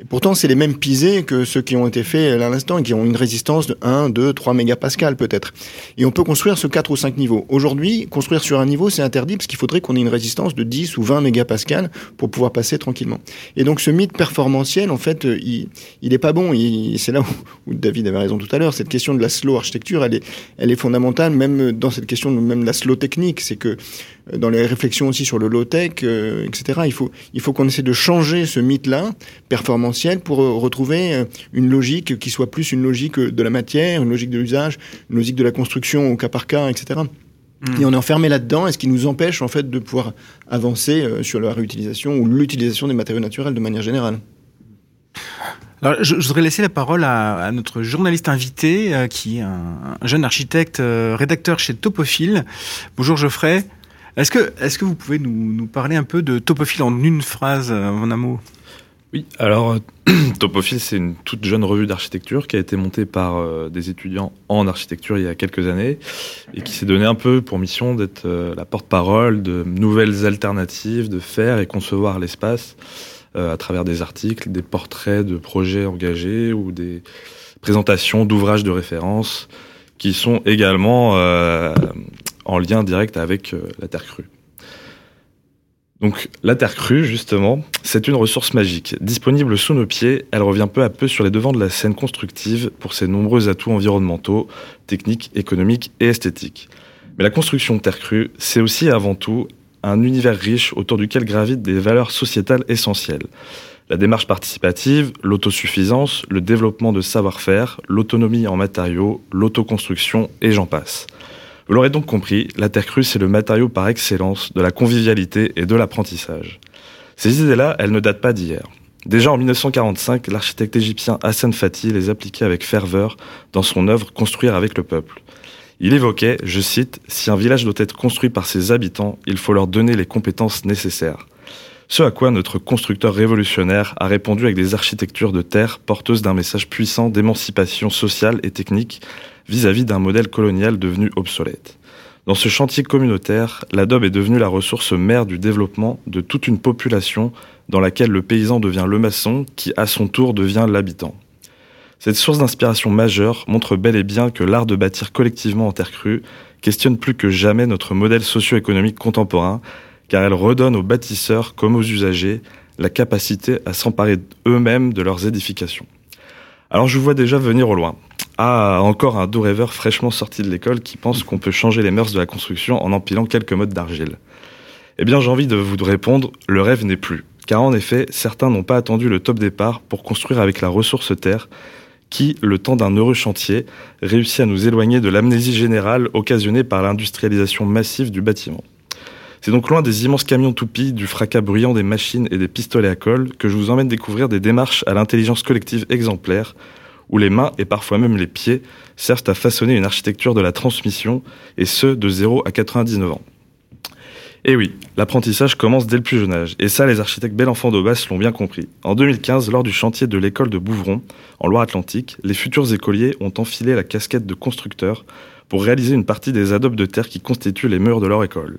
Et pourtant c'est les mêmes pisés que ceux qui ont été faits à l'instant qui ont une résistance de 1, 2, 3 mégapascales peut-être. Et on peut construire ce 4 ou 5 niveaux. Aujourd'hui, construire sur un niveau, c'est interdit parce qu'il faudrait qu'on ait une résistance de 10 ou 20 mégapascales pour pouvoir passer tranquillement. Et donc ce mythe performantiel, en fait, il, il est pas bon. C'est là où, David avait raison tout à l'heure. Cette question de la slow architecture, elle est, elle est fondamentale, même dans cette question de même la slow technique. C'est que dans les réflexions aussi sur le low-tech, euh, etc. Il faut, il faut qu'on essaie de changer ce mythe-là, performantiel, pour euh, retrouver euh, une logique qui soit plus une logique de la matière, une logique de l'usage, une logique de la construction au cas par cas, etc. Mmh. Et on est enfermé là-dedans, et ce qui nous empêche en fait de pouvoir avancer sur la réutilisation ou l'utilisation des matériaux naturels de manière générale. Alors, je, voudrais laisser la parole à, notre journaliste invité, euh, qui est un, un jeune architecte, euh, rédacteur chez Topophile. Bonjour Geoffrey. Est-ce que, est que vous pouvez nous, parler un peu de Topophile en une phrase, euh, en un mot? Oui, alors Topophile, c'est une toute jeune revue d'architecture qui a été montée par des étudiants en architecture il y a quelques années et qui s'est donné un peu pour mission d'être la porte-parole de nouvelles alternatives, de faire et concevoir l'espace à travers des articles, des portraits de projets engagés ou des présentations d'ouvrages de référence qui sont également euh, en lien direct avec euh, la terre crue. Donc la terre crue, justement, c'est une ressource magique. Disponible sous nos pieds, elle revient peu à peu sur les devants de la scène constructive pour ses nombreux atouts environnementaux, techniques, économiques et esthétiques. Mais la construction de terre crue, c'est aussi avant tout un univers riche autour duquel gravitent des valeurs sociétales essentielles. La démarche participative, l'autosuffisance, le développement de savoir-faire, l'autonomie en matériaux, l'autoconstruction et j'en passe. Vous l'aurez donc compris, la terre crue, c'est le matériau par excellence de la convivialité et de l'apprentissage. Ces idées-là, elles ne datent pas d'hier. Déjà en 1945, l'architecte égyptien Hassan Fatih les appliquait avec ferveur dans son œuvre Construire avec le peuple. Il évoquait, je cite, Si un village doit être construit par ses habitants, il faut leur donner les compétences nécessaires. Ce à quoi notre constructeur révolutionnaire a répondu avec des architectures de terre porteuses d'un message puissant d'émancipation sociale et technique vis-à-vis d'un modèle colonial devenu obsolète. Dans ce chantier communautaire, l'adobe est devenue la ressource mère du développement de toute une population dans laquelle le paysan devient le maçon qui, à son tour, devient l'habitant. Cette source d'inspiration majeure montre bel et bien que l'art de bâtir collectivement en terre crue questionne plus que jamais notre modèle socio-économique contemporain, car elle redonne aux bâtisseurs comme aux usagers la capacité à s'emparer eux-mêmes de leurs édifications. Alors je vous vois déjà venir au loin. Ah, encore un doux rêveur fraîchement sorti de l'école qui pense qu'on peut changer les mœurs de la construction en empilant quelques modes d'argile. Eh bien, j'ai envie de vous répondre, le rêve n'est plus. Car en effet, certains n'ont pas attendu le top départ pour construire avec la ressource terre, qui, le temps d'un heureux chantier, réussit à nous éloigner de l'amnésie générale occasionnée par l'industrialisation massive du bâtiment. C'est donc loin des immenses camions toupies, du fracas bruyant des machines et des pistolets à colle que je vous emmène découvrir des démarches à l'intelligence collective exemplaire, où les mains et parfois même les pieds servent à façonner une architecture de la transmission, et ce, de 0 à 99 ans. Et oui, l'apprentissage commence dès le plus jeune âge, et ça les architectes Belenfant d'Aubas l'ont bien compris. En 2015, lors du chantier de l'école de Bouvron, en Loire-Atlantique, les futurs écoliers ont enfilé la casquette de constructeur pour réaliser une partie des adobes de terre qui constituent les murs de leur école.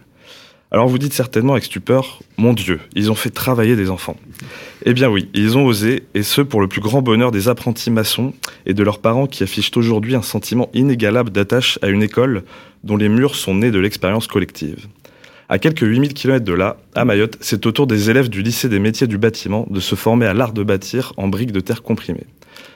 Alors vous dites certainement avec stupeur, mon Dieu, ils ont fait travailler des enfants. Eh bien oui, ils ont osé, et ce pour le plus grand bonheur des apprentis maçons et de leurs parents qui affichent aujourd'hui un sentiment inégalable d'attache à une école dont les murs sont nés de l'expérience collective. À quelques 8000 km de là, à Mayotte, c'est au tour des élèves du lycée des métiers du bâtiment de se former à l'art de bâtir en briques de terre comprimées.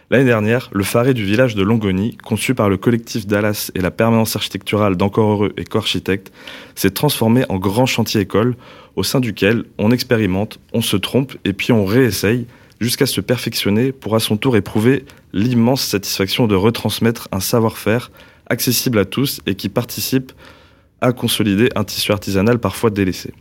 L'année dernière, le faré du village de Longoni, conçu par le collectif Dallas et la permanence architecturale d'Encore Heureux et Co-Architecte, s'est transformé en grand chantier école au sein duquel on expérimente, on se trompe et puis on réessaye jusqu'à se perfectionner pour à son tour éprouver l'immense satisfaction de retransmettre un savoir-faire accessible à tous et qui participe à consolider un tissu artisanal parfois délaissé.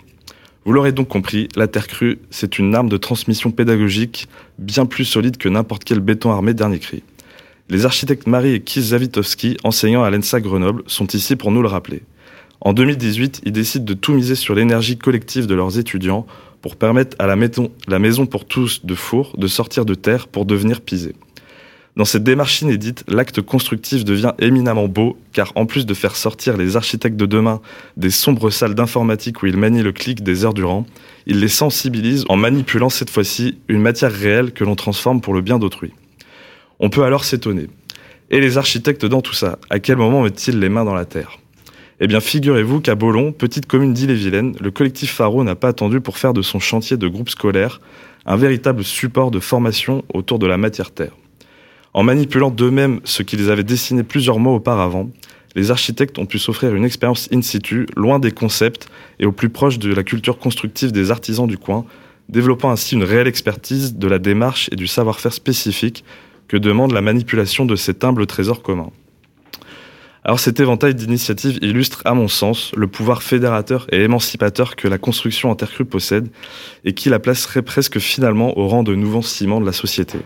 Vous l'aurez donc compris, la terre crue, c'est une arme de transmission pédagogique bien plus solide que n'importe quel béton armé dernier cri. Les architectes Marie et Kis Zawitowski, enseignants à l'ENSA Grenoble, sont ici pour nous le rappeler. En 2018, ils décident de tout miser sur l'énergie collective de leurs étudiants pour permettre à la maison, la maison pour tous de Four de sortir de terre pour devenir pisée. Dans cette démarche inédite, l'acte constructif devient éminemment beau, car en plus de faire sortir les architectes de demain des sombres salles d'informatique où ils manient le clic des heures durant, il les sensibilise en manipulant cette fois-ci une matière réelle que l'on transforme pour le bien d'autrui. On peut alors s'étonner. Et les architectes dans tout ça, à quel moment mettent-ils les mains dans la terre? Eh bien, figurez-vous qu'à Bolon, petite commune d'Ille-et-Vilaine, le collectif Faro n'a pas attendu pour faire de son chantier de groupe scolaire un véritable support de formation autour de la matière terre. En manipulant d'eux-mêmes ce qu'ils avaient dessiné plusieurs mois auparavant, les architectes ont pu s'offrir une expérience in situ, loin des concepts et au plus proche de la culture constructive des artisans du coin, développant ainsi une réelle expertise de la démarche et du savoir-faire spécifique que demande la manipulation de cet humble trésor commun. Alors cet éventail d'initiatives illustre, à mon sens, le pouvoir fédérateur et émancipateur que la construction en terre possède et qui la placerait presque finalement au rang de nouveau ciment de la société.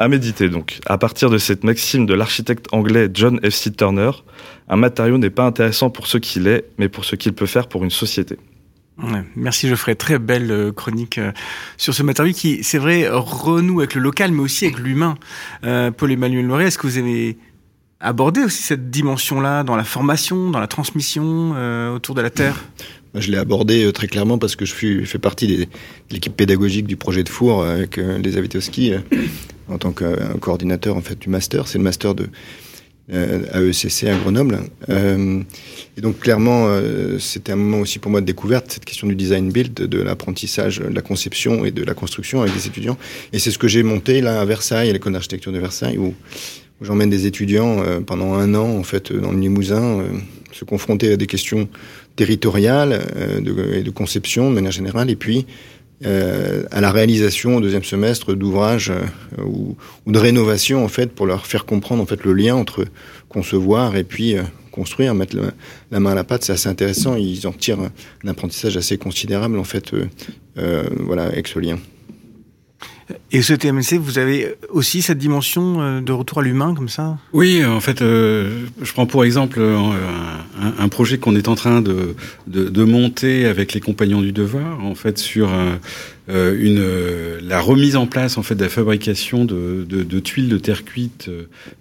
À méditer donc. À partir de cette maxime de l'architecte anglais John F. C. Turner, un matériau n'est pas intéressant pour ce qu'il est, mais pour ce qu'il peut faire pour une société. Merci Geoffrey, très belle euh, chronique euh, sur ce matériau qui, c'est vrai, renoue avec le local, mais aussi avec l'humain. Euh, Paul-Emmanuel Loret, est-ce que vous avez abordé aussi cette dimension-là dans la formation, dans la transmission euh, autour de la Terre? Je l'ai abordé euh, très clairement parce que je fais partie de l'équipe pédagogique du projet de Four avec euh, les Avitoski en tant que coordinateur en fait du master. C'est le master de AECC à Grenoble. et donc clairement, c'était un moment aussi pour moi de découverte cette question du design build, de l'apprentissage, de la conception et de la construction avec des étudiants. Et c'est ce que j'ai monté là à Versailles, à l'école d'architecture de Versailles, où J'emmène des étudiants pendant un an en fait dans le Limousin se confronter à des questions territoriales euh, de, et de conception de manière générale, et puis euh, à la réalisation au deuxième semestre d'ouvrages euh, ou, ou, de rénovation en fait pour leur faire comprendre en fait le lien entre concevoir et puis euh, construire, mettre la main à la pâte, c'est assez intéressant. Ils en tirent un apprentissage assez considérable en fait, voilà, avec ce lien. Et ce TMC, vous avez aussi cette dimension euh, de retour à l'humain comme ça? Oui, en fait, euh, je prends pour exemple euh, un, projet qu'on est en train de, de, monter avec les compagnons du devoir, en fait, sur euh, une, la remise en place en fait de la fabrication de, de, tuiles de terre cuite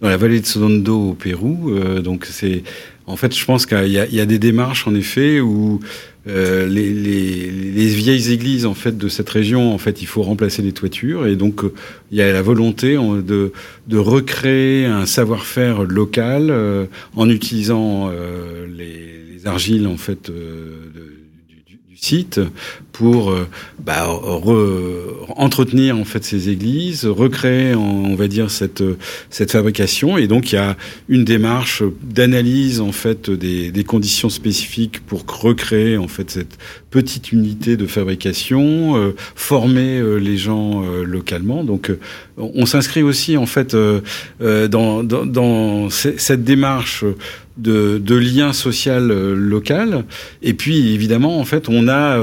dans la vallée de Sodondo au Pérou. donc c'est en fait, je pense qu'il y, a des démarches en effet où euh, les, les, les, vieilles églises en fait de cette région, en fait, il faut remplacer les toitures. Et donc euh, il y a la volonté de, de recréer un savoir-faire local euh, en utilisant euh, les, les, argiles en fait de, site pour euh, bah, entretenir en fait ces églises, recréer on va dire cette cette fabrication et donc il y a une démarche d'analyse en fait des, des, conditions spécifiques pour recréer en fait cette petite unité de fabrication, euh, former euh, les gens euh, localement. Donc on s'inscrit aussi en fait dans, dans, dans cette démarche de, de lien social local. Et puis évidemment, en fait, on a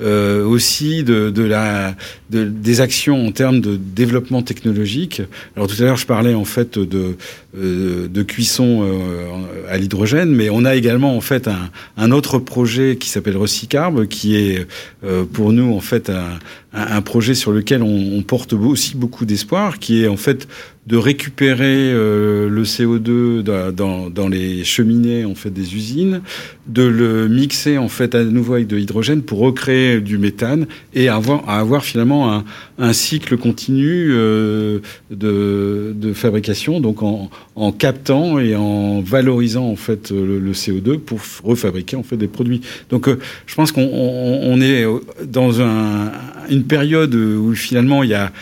euh, aussi de, de la, de, des actions en termes de développement technologique. Alors tout à l'heure, je parlais en fait de, euh, de cuisson euh, à l'hydrogène, mais on a également en fait un, un autre projet qui s'appelle Recycarb, qui est euh, pour nous en fait un, un projet sur lequel on, on porte aussi beaucoup d'espoir, qui est en fait de récupérer euh, le CO2 dans, dans, les cheminées en fait des usines, de le mixer en fait à nouveau avec de l'hydrogène pour recréer du méthane et avoir, avoir finalement un, un cycle continu euh, de, de, fabrication, donc en, en, captant et en valorisant en fait le, le, CO2 pour refabriquer en fait des produits. Donc euh, je pense qu'on on est dans un, une période où finalement il y a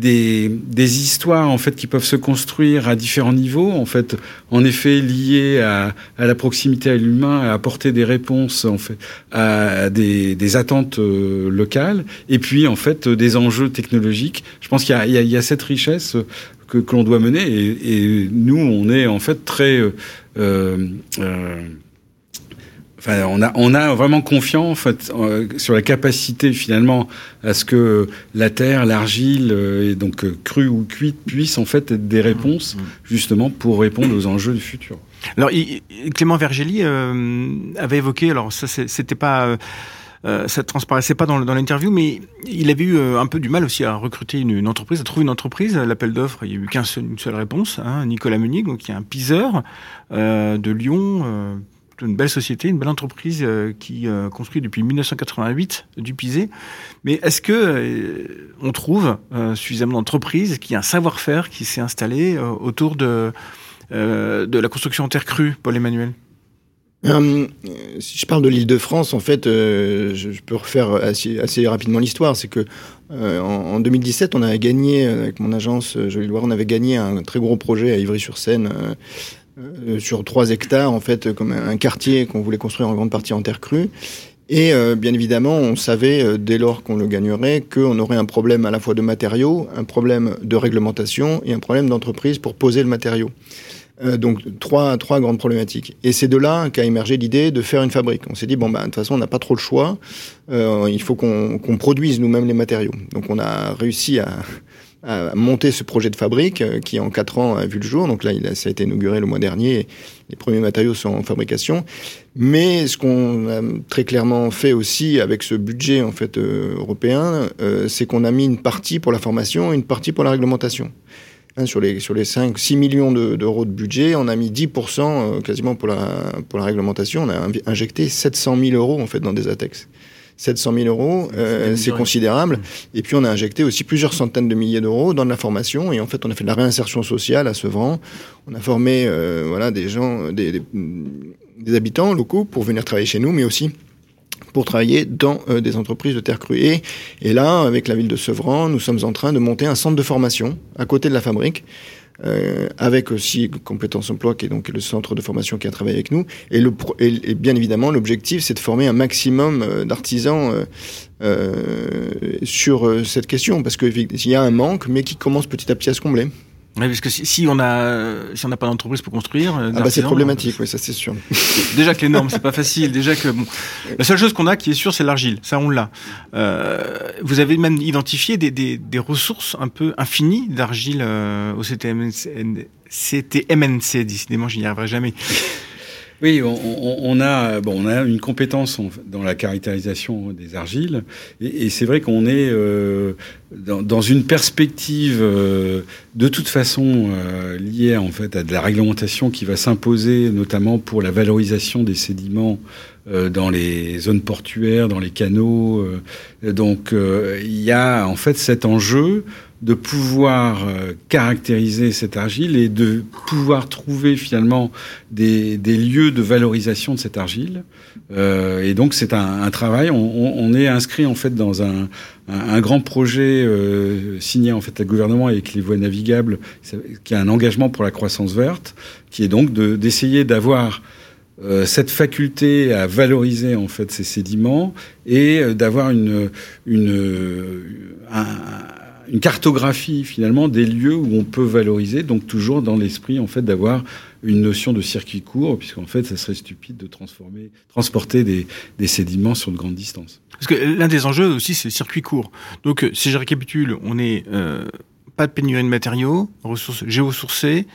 des, des, histoires en fait qui peuvent se construire à différents niveaux, en fait, en effet liées à, à la proximité à l'humain, à apporter des réponses en fait à des, des attentes euh, locales, et puis en fait des enjeux technologiques. Je pense qu'il y, y, y a, cette richesse que, que l'on doit mener, et, et, nous on est en fait très Enfin, on a, on a vraiment confiance en fait, sur la capacité finalement à ce que la terre, l'argile, et donc crue ou cuite, puissent en fait être des réponses mmh, mmh. justement pour répondre aux enjeux du futur. Alors, Clément Vergély avait évoqué, alors ça c'était pas euh, ça transparaissait pas dans, dans l'interview, mais il avait eu euh, un peu du mal aussi à recruter une, entreprise, à trouver une entreprise. L'appel d'offres, il y a eu qu'une seule, seule réponse. Hein, Nicolas Meunier, donc qui est un piseur euh, de Lyon. Euh, une belle société, une belle entreprise qui construit depuis 1988 du pisé. Mais est-ce que on trouve suffisamment d'entreprises qui a un savoir-faire qui s'est installé autour de la construction en terre crue, Paul Emmanuel? Euh, si je parle de l'île de France, en fait, euh, je, peux refaire assez, rapidement l'histoire. C'est que euh, en, 2017, on a gagné avec mon agence Jolie Loire, on avait gagné un très gros projet à Ivry-sur-Seine sur 3 hectares, en fait, comme un, quartier qu'on voulait construire en grande partie en terre crue. Et bien évidemment, on savait dès lors qu'on le gagnerait qu'on aurait un problème à la fois de matériaux, un problème de réglementation et un problème d'entreprise pour poser le matériau. Euh, donc trois, trois grandes problématiques. Et c'est de là qu'a émergé l'idée de faire une fabrique. On s'est dit, bon, bah, de toute façon, on n'a pas trop le choix. Euh, il faut qu'on produise nous-mêmes les matériaux. Donc on a réussi à, à monter ce projet de fabrique euh, qui, en quatre ans, a vu le jour. Donc là, il a, ça a été inauguré le mois dernier. Les premiers matériaux sont en fabrication. Mais ce qu'on a très clairement fait aussi avec ce budget en fait européen, c'est qu'on a mis une partie pour la formation et une partie pour la réglementation. Hein, sur, les, sur les 5, 6 millions d'euros de, budget, on a mis 10% euh, quasiment pour la, pour la réglementation. On a injecté 700 000 euros en fait dans des ATEX. 700 000 euros, euh, c'est considérable. Mmh. Et puis on a injecté aussi plusieurs centaines de milliers d'euros dans de la formation. Et en fait, on a fait de la réinsertion sociale à Sevran. On a formé euh, voilà des gens, des, des, habitants locaux pour venir travailler chez nous, mais aussi pour travailler dans euh, des entreprises de terre crue. Et, là, avec la ville de Sevran, nous sommes en train de monter un centre de formation à côté de la fabrique. Euh, avec aussi Compétences Emploi, qui est donc le centre de formation qui a travaillé avec nous. Et, le, et, bien évidemment, l'objectif, c'est de former un maximum euh, d'artisans sur cette question, parce qu'il y a un manque, mais qui commence petit à petit à se combler. Oui, parce que si, on a si on n'a pas d'entreprise pour construire, euh, ah bah c'est problématique, oui, ça c'est sûr. déjà que les normes c'est pas facile, déjà que bon, la seule chose qu'on a qui est sûre c'est l'argile, ça on l'a. Euh, vous avez même identifié des, des, des ressources un peu infinies d'argile euh, au CTMNC, CTMNC, décidément j'y arriverai jamais. Oui, on, a bon, on a une compétence dans la caractérisation des argiles, et, c'est vrai qu'on est euh, dans, une perspective euh, de toute façon euh, liée en fait à de la réglementation qui va s'imposer, notamment pour la valorisation des sédiments dans les zones portuaires, dans les canaux. donc, il y a en fait cet enjeu de pouvoir euh, caractériser cette argile et de pouvoir trouver finalement des, des lieux de valorisation de cette argile. Euh, et donc c'est un, un, travail. On, on, est inscrit en fait dans un, un, grand projet euh, signé en fait à gouvernement avec les voies navigables, qui a un engagement pour la croissance verte, qui est donc d'essayer d'avoir euh, cette faculté à valoriser en fait ces sédiments et d'avoir une, une un, une cartographie finalement des lieux où on peut valoriser, donc toujours dans l'esprit en fait d'avoir une notion de circuit court, puisqu'en fait, ça serait stupide de transporter des, sédiments sur de grandes distances. Parce que l'un des enjeux aussi, c'est le circuit court. Donc, si je récapitule, on n'est euh, pas de pénurie de matériaux, ressources géosourcées,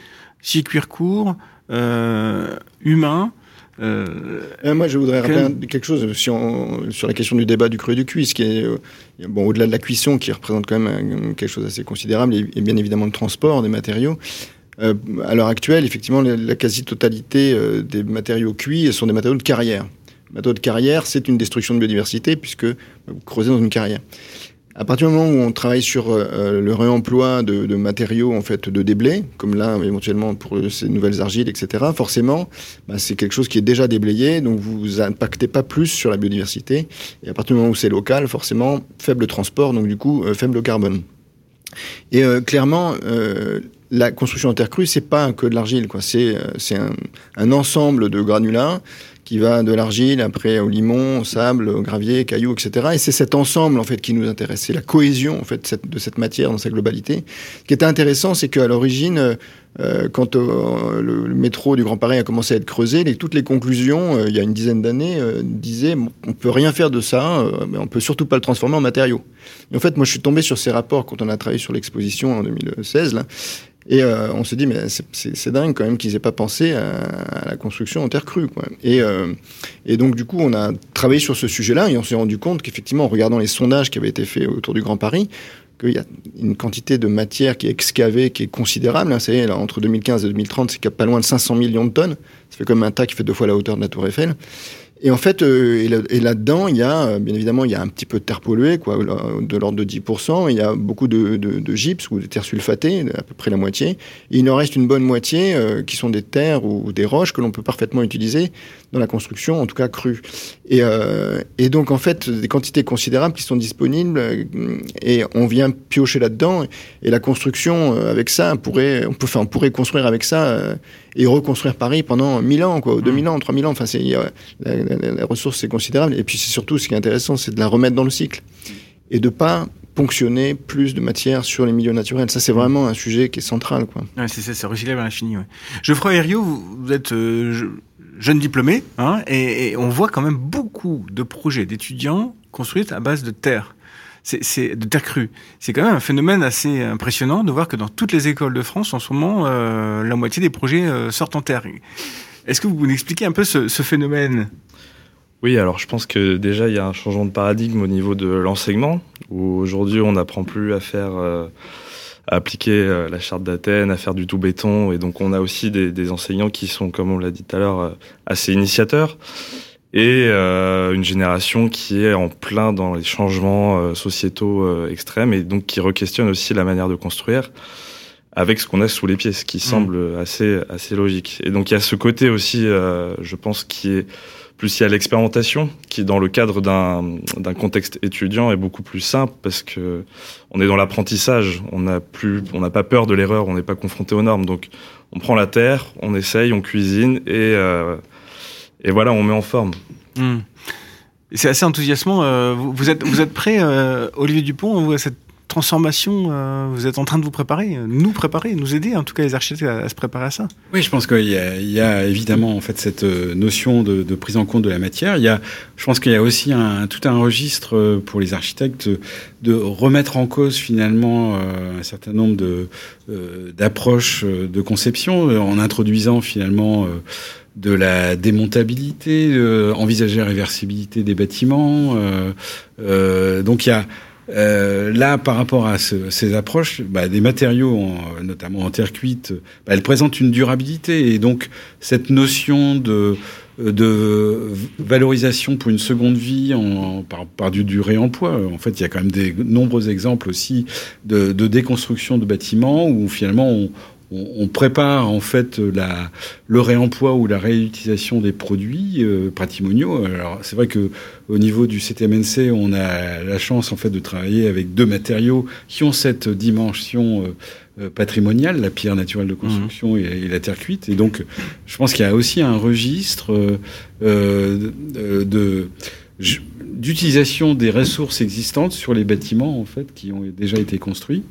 circuit court, euh, humain, euh, euh, moi, je voudrais rappeler quelque chose sur, sur la question du débat du cru et du cuit, ce qui est, euh, bon, au-delà de la cuisson, qui représente quand même quelque chose d'assez considérable, et, bien évidemment le transport des matériaux. Euh, à l'heure actuelle, effectivement, la, quasi-totalité des matériaux cuits sont des matériaux de carrière. matériaux de carrière, c'est une destruction de biodiversité, puisque vous creusez dans une carrière. À partir du moment où on travaille sur euh, le réemploi de, de, matériaux en fait de déblais, comme là éventuellement pour ces nouvelles argiles, etc., forcément, bah, c'est quelque chose qui est déjà déblayé, donc vous impactez pas plus sur la biodiversité. Et à partir du moment où c'est local, forcément, faible transport, donc du coup, euh, faible carbone. Et euh, clairement, la construction en terre crue, c'est pas que de l'argile, quoi. C'est c'est un, un, ensemble de granulats qui va de l'argile, après au limon, au sable, au gravier, cailloux, etc. Et c'est cet ensemble en fait qui nous intéresse, c'est la cohésion en fait de cette matière dans sa globalité. Ce qui était intéressant, c'est qu'à l'origine, euh, quand euh, le, métro du Grand Paris a commencé à être creusé, toutes les conclusions, euh, il y a une dizaine d'années, disaient on peut rien faire de ça, mais on peut surtout pas le transformer en matériaux. Et en fait, moi, je suis tombé sur ces rapports quand on a travaillé sur l'exposition en 2016 là. Et euh, on se dit, mais c'est dingue quand même qu'ils aient pas pensé à, à, la construction en terre crue. Quoi. Et, euh, et donc, du coup, on a travaillé sur ce sujet-là et on s'est rendu compte qu'effectivement, en regardant les sondages qui avaient été faits autour du Grand Paris, qu'il y a une quantité de matière qui est excavée, qui est considérable. Hein, c'est là, entre 2015 et 2030, c'est pas loin de 500 millions de tonnes. Ça fait comme un tas qui fait deux fois la hauteur de la Tour Eiffel. Et en fait, euh, et là-dedans, il y a, bien évidemment, il y a un petit peu de terre polluée, quoi, de l'ordre de 10%. Il y a beaucoup de, de, de, gypse ou de terre sulfatée, à peu près la moitié. Et il en reste une bonne moitié euh, qui sont des terres ou, ou des roches que l'on peut parfaitement utiliser dans la construction, en tout cas crue. Et, euh, et donc, en fait, des quantités considérables qui sont disponibles euh, et on vient piocher là-dedans. Et la construction, euh, avec ça, on pourrait, on peut, enfin, on pourrait construire avec ça euh, et reconstruire Paris pendant 1000 ans, quoi, ou 2000 ans, 3000 ans. Enfin, c'est, la, la, la, ressource, c'est considérable. Et puis, c'est surtout, ce qui est intéressant, c'est de la remettre dans le cycle et de pas ponctionner plus de matière sur les milieux naturels. Ça, c'est vraiment un sujet qui est central. Quoi. Ouais, c'est ça, c'est recyclable à l'infini. Ouais. Geoffroy Herriot, vous, vous êtes euh, je, jeune diplômé, hein, et, et, on voit quand même beaucoup de projets d'étudiants construits à base de terre. C'est de terre crue. C'est quand même un phénomène assez impressionnant de voir que dans toutes les écoles de France, en ce moment, euh, la moitié des projets euh, sortent en terre. Est-ce que vous pouvez expliquer un peu ce, ce phénomène? Oui, alors je pense que déjà il y a un changement de paradigme au niveau de l'enseignement, où aujourd'hui on n'apprend plus à faire, euh, à appliquer euh, la charte d'Athènes, à faire du tout béton, et donc on a aussi des, des enseignants qui sont, comme on l'a dit tout à l'heure, euh, assez initiateurs, et euh, une génération qui est en plein dans les changements euh, sociétaux euh, extrêmes, et donc qui re-questionne aussi la manière de construire avec ce qu'on a sous les pieds, ce qui mmh. semble assez, assez logique. Et donc il y a ce côté aussi, je pense, qui est plus il y a l'expérimentation qui, dans le cadre d'un contexte étudiant, est beaucoup plus simple parce que on est dans l'apprentissage. On n'a plus, on n'a pas peur de l'erreur. On n'est pas confronté aux normes. Donc, on prend la terre, on essaye, on cuisine et euh, et voilà, on met en forme. Mmh. C'est assez enthousiasmant. Euh, vous, êtes vous êtes prêt, euh, Olivier Dupont, à cette transformation, euh, vous êtes en train de vous préparer, nous préparer, nous aider, en tout cas les architectes, à, se préparer à ça Oui, je pense qu'il y, a évidemment en fait cette notion de, prise en compte de la matière. Il y a, je pense qu'il y a aussi tout un registre pour les architectes de remettre en cause finalement euh, un certain nombre de euh, d'approches de conception en introduisant finalement de la démontabilité, euh, envisager la réversibilité des bâtiments. Euh, euh, donc il y a euh, là, par rapport à ce, ces approches, bah, des matériaux, en, notamment en terre cuite, bah, elles présentent une durabilité et donc cette notion de, de valorisation pour une seconde vie en, par, par, du, du réemploi. En fait, il y a quand même des nombreux exemples aussi de, de déconstruction de bâtiments où finalement on, on prépare en fait la, le réemploi ou la réutilisation des produits euh, patrimoniaux. Alors c'est vrai que au niveau du CTMNC, on a la chance en fait de travailler avec deux matériaux qui ont cette dimension euh, patrimoniale, la pierre naturelle de construction mmh. et, et, la terre cuite. Et donc, je pense qu'il y a aussi un registre euh, de d'utilisation des ressources existantes sur les bâtiments en fait qui ont déjà été construits.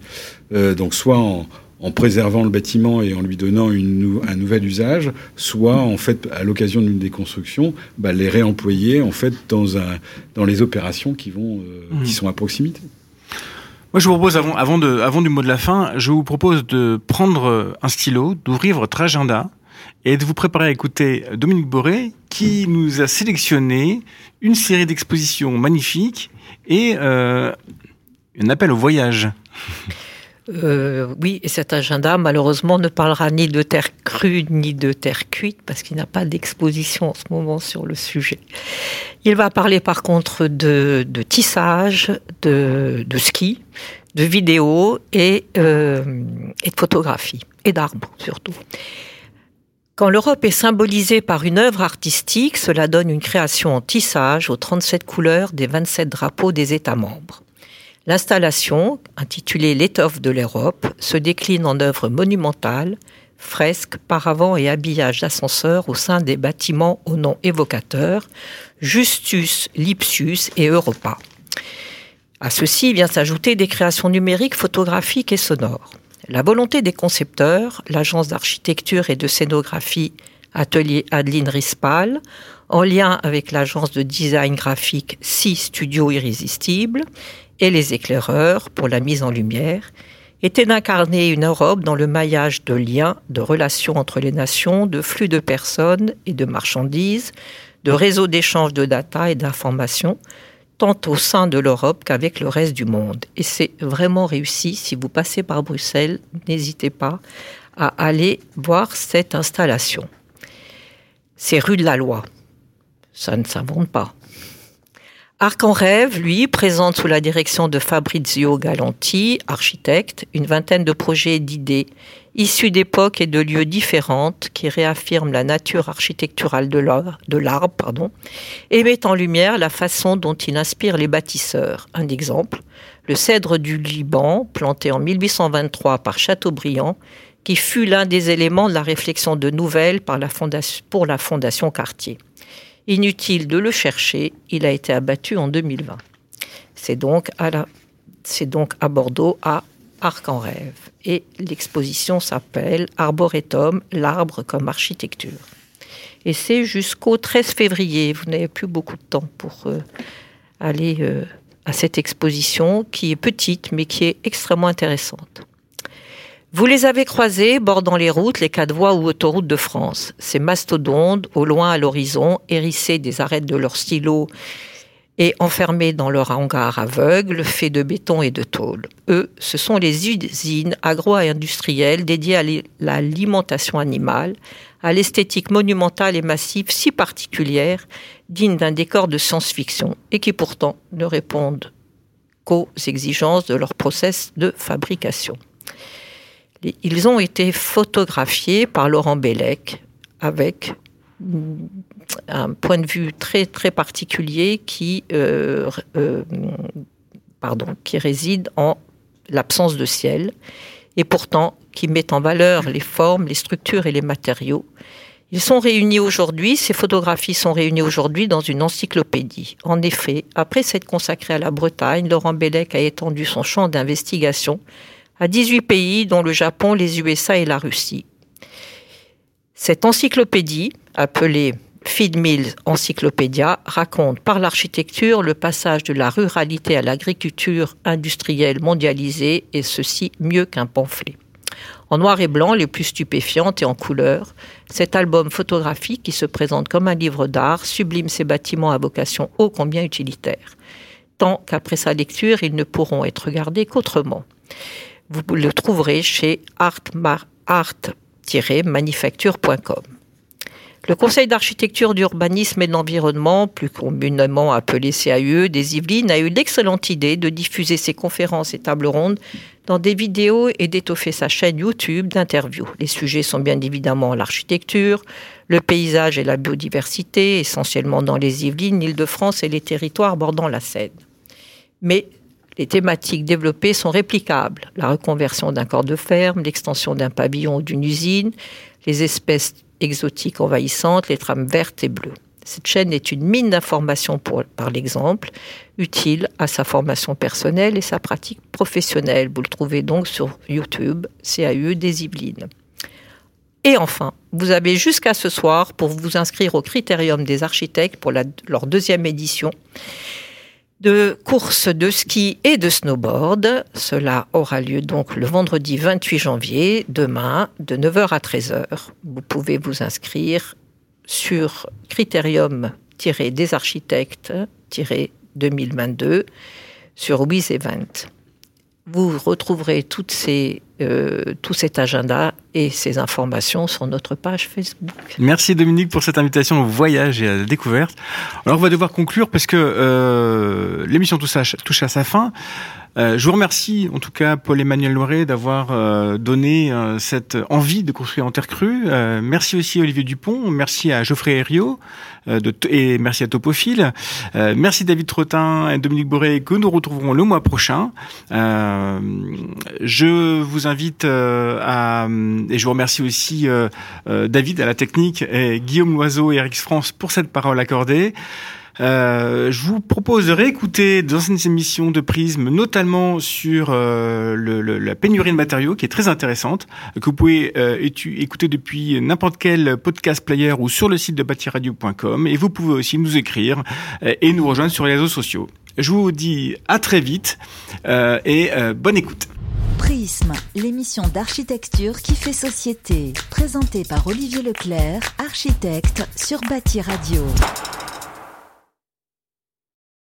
Euh, donc soit en en préservant le bâtiment et en lui donnant une, un nouvel usage, soit en fait à l'occasion d'une déconstruction, bah, les réemployer en fait dans, un, dans les opérations qui vont euh, mmh. qui sont à proximité. Moi, je vous propose, avant, avant, de, avant du mot de la fin, je vous propose de prendre un stylo, d'ouvrir votre agenda et de vous préparer à écouter Dominique Boré, qui nous a sélectionné une série d'expositions magnifiques et euh, un appel au voyage. Euh, oui, et cet agenda, malheureusement, ne parlera ni de terre crue ni de terre cuite, parce qu'il n'y a pas d'exposition en ce moment sur le sujet. Il va parler par contre de, de tissage, de, de, ski, de vidéo et, euh, et de photographie, et d'arbres surtout. Quand l'Europe est symbolisée par une œuvre artistique, cela donne une création en tissage aux 37 couleurs des 27 drapeaux des États membres. L'installation, intitulée L'étoffe de l'Europe, se décline en œuvres monumentales, fresques, paravents et habillages d'ascenseurs au sein des bâtiments au nom évocateur, Justus, Lipsius et Europa. À ceci vient s'ajouter des créations numériques, photographiques et sonores. La volonté des concepteurs, l'agence d'architecture et de scénographie Atelier Adeline Rispal, en lien avec l'agence de design graphique 6 Studio Irrésistible et les éclaireurs pour la mise en lumière, était d'incarner une Europe dans le maillage de liens, de relations entre les nations, de flux de personnes et de marchandises, de réseaux d'échange de data et d'informations, tant au sein de l'Europe qu'avec le reste du monde. Et c'est vraiment réussi. Si vous passez par Bruxelles, n'hésitez pas à aller voir cette installation. C'est rue de la Loi. Ça ne s'invente pas. Arc en rêve, lui, présente sous la direction de Fabrizio Galanti, architecte, une vingtaine de projets et d'idées issus d'époques et de lieux différentes qui réaffirment la nature architecturale de l'arbre pardon, et mettent en lumière la façon dont il inspire les bâtisseurs. Un exemple, le cèdre du Liban, planté en 1823 par Chateaubriand, qui fut l'un des éléments de la réflexion de Nouvelle pour la Fondation Cartier. Inutile de le chercher, il a été abattu en 2020. C'est donc à, Bordeaux, à Arc en rêve. Et l'exposition s'appelle Arboretum, l'arbre comme architecture. Et c'est jusqu'au 13 février. Vous n'avez plus beaucoup de temps pour euh, aller euh, à cette exposition qui est petite mais qui est extrêmement intéressante. Vous les avez croisés bordant les routes, les quatre voies ou autoroutes de France. Ces mastodontes, au loin à l'horizon, hérissés des arêtes de leurs stylos et enfermés dans leur hangar aveugle, fait de béton et de tôle. Eux, ce sont les usines agro-industrielles dédiées à l'alimentation animale, à l'esthétique monumentale et massive si particulière, digne d'un décor de science-fiction, et qui pourtant ne répondent qu'aux exigences de leur process de fabrication. Ils ont été photographiés par Laurent Bellec avec un point de vue très très particulier qui, euh, euh, pardon, qui réside en l'absence de ciel et pourtant qui met en valeur les formes, les structures et les matériaux. Ils sont réunis aujourd'hui, ces photographies sont réunies aujourd'hui dans une encyclopédie. En effet, après s'être consacré à la Bretagne, Laurent Bellec a étendu son champ d'investigation à 18 pays, dont le Japon, les USA et la Russie. Cette encyclopédie, appelée Feed Mills Encyclopédia, raconte par l'architecture le passage de la ruralité à l'agriculture industrielle mondialisée, et ceci mieux qu'un pamphlet. En noir et blanc, les plus stupéfiantes et en couleur, cet album photographique qui se présente comme un livre d'art sublime ces bâtiments à vocation ô combien utilitaire, tant qu'après sa lecture, ils ne pourront être regardés qu'autrement. Vous le trouverez chez art-manufacture.com. Le Conseil d'architecture, d'urbanisme et de l'environnement, plus communément appelé CAUE des Yvelines, a eu l'excellente idée de diffuser ses conférences et tables rondes dans des vidéos et d'étoffer sa chaîne YouTube d'interviews. Les sujets sont bien évidemment l'architecture, le paysage et la biodiversité, essentiellement dans les Yvelines, l'Île-de-France et les territoires bordant la Seine. Mais les thématiques développées sont réplicables. La reconversion d'un corps de ferme, l'extension d'un pavillon ou d'une usine, les espèces exotiques envahissantes, les trames vertes et bleues. Cette chaîne est une mine d'informations par l'exemple, utile à sa formation personnelle et sa pratique professionnelle. Vous le trouvez donc sur YouTube, CAE des Yvelines. Et enfin, vous avez jusqu'à ce soir pour vous inscrire au Critérium des architectes pour leur deuxième édition de courses de ski et de snowboard. Cela aura lieu donc le vendredi 28 janvier, demain, de 9h à 13h. Vous pouvez vous inscrire sur critérium-des architectes-2022 sur Wiz Event. Vous retrouverez toutes ces, euh, tout cet agenda et ces informations sur notre page Facebook. Merci Dominique pour cette invitation au voyage et à la découverte. Alors on va devoir conclure parce que euh, l'émission touche à sa fin. Euh, je vous remercie en tout cas Paul-Emmanuel Loiret d'avoir euh, donné euh, cette envie de construire en terre crue. merci aussi Olivier Dupont, merci à Geoffrey Herriot et merci à Topophile. merci David Trottin et Dominique Boré que nous retrouverons le mois prochain. je vous invite à et je vous remercie aussi David à la technique et Guillaume Loiseau et Eric France pour cette parole accordée. Euh, je vous propose de réécouter d'anciennes émissions de Prisme, notamment sur euh, la pénurie de matériaux, qui est très intéressante, que vous pouvez euh, écouter depuis n'importe quel podcast player ou sur le site de bâtiradio.com. Et vous pouvez aussi nous écrire et nous rejoindre sur les réseaux sociaux. Je vous dis à très vite et bonne écoute. Prisme, l'émission d'architecture qui fait société, présentée par Olivier Leclerc, architecte sur Bâti Radio.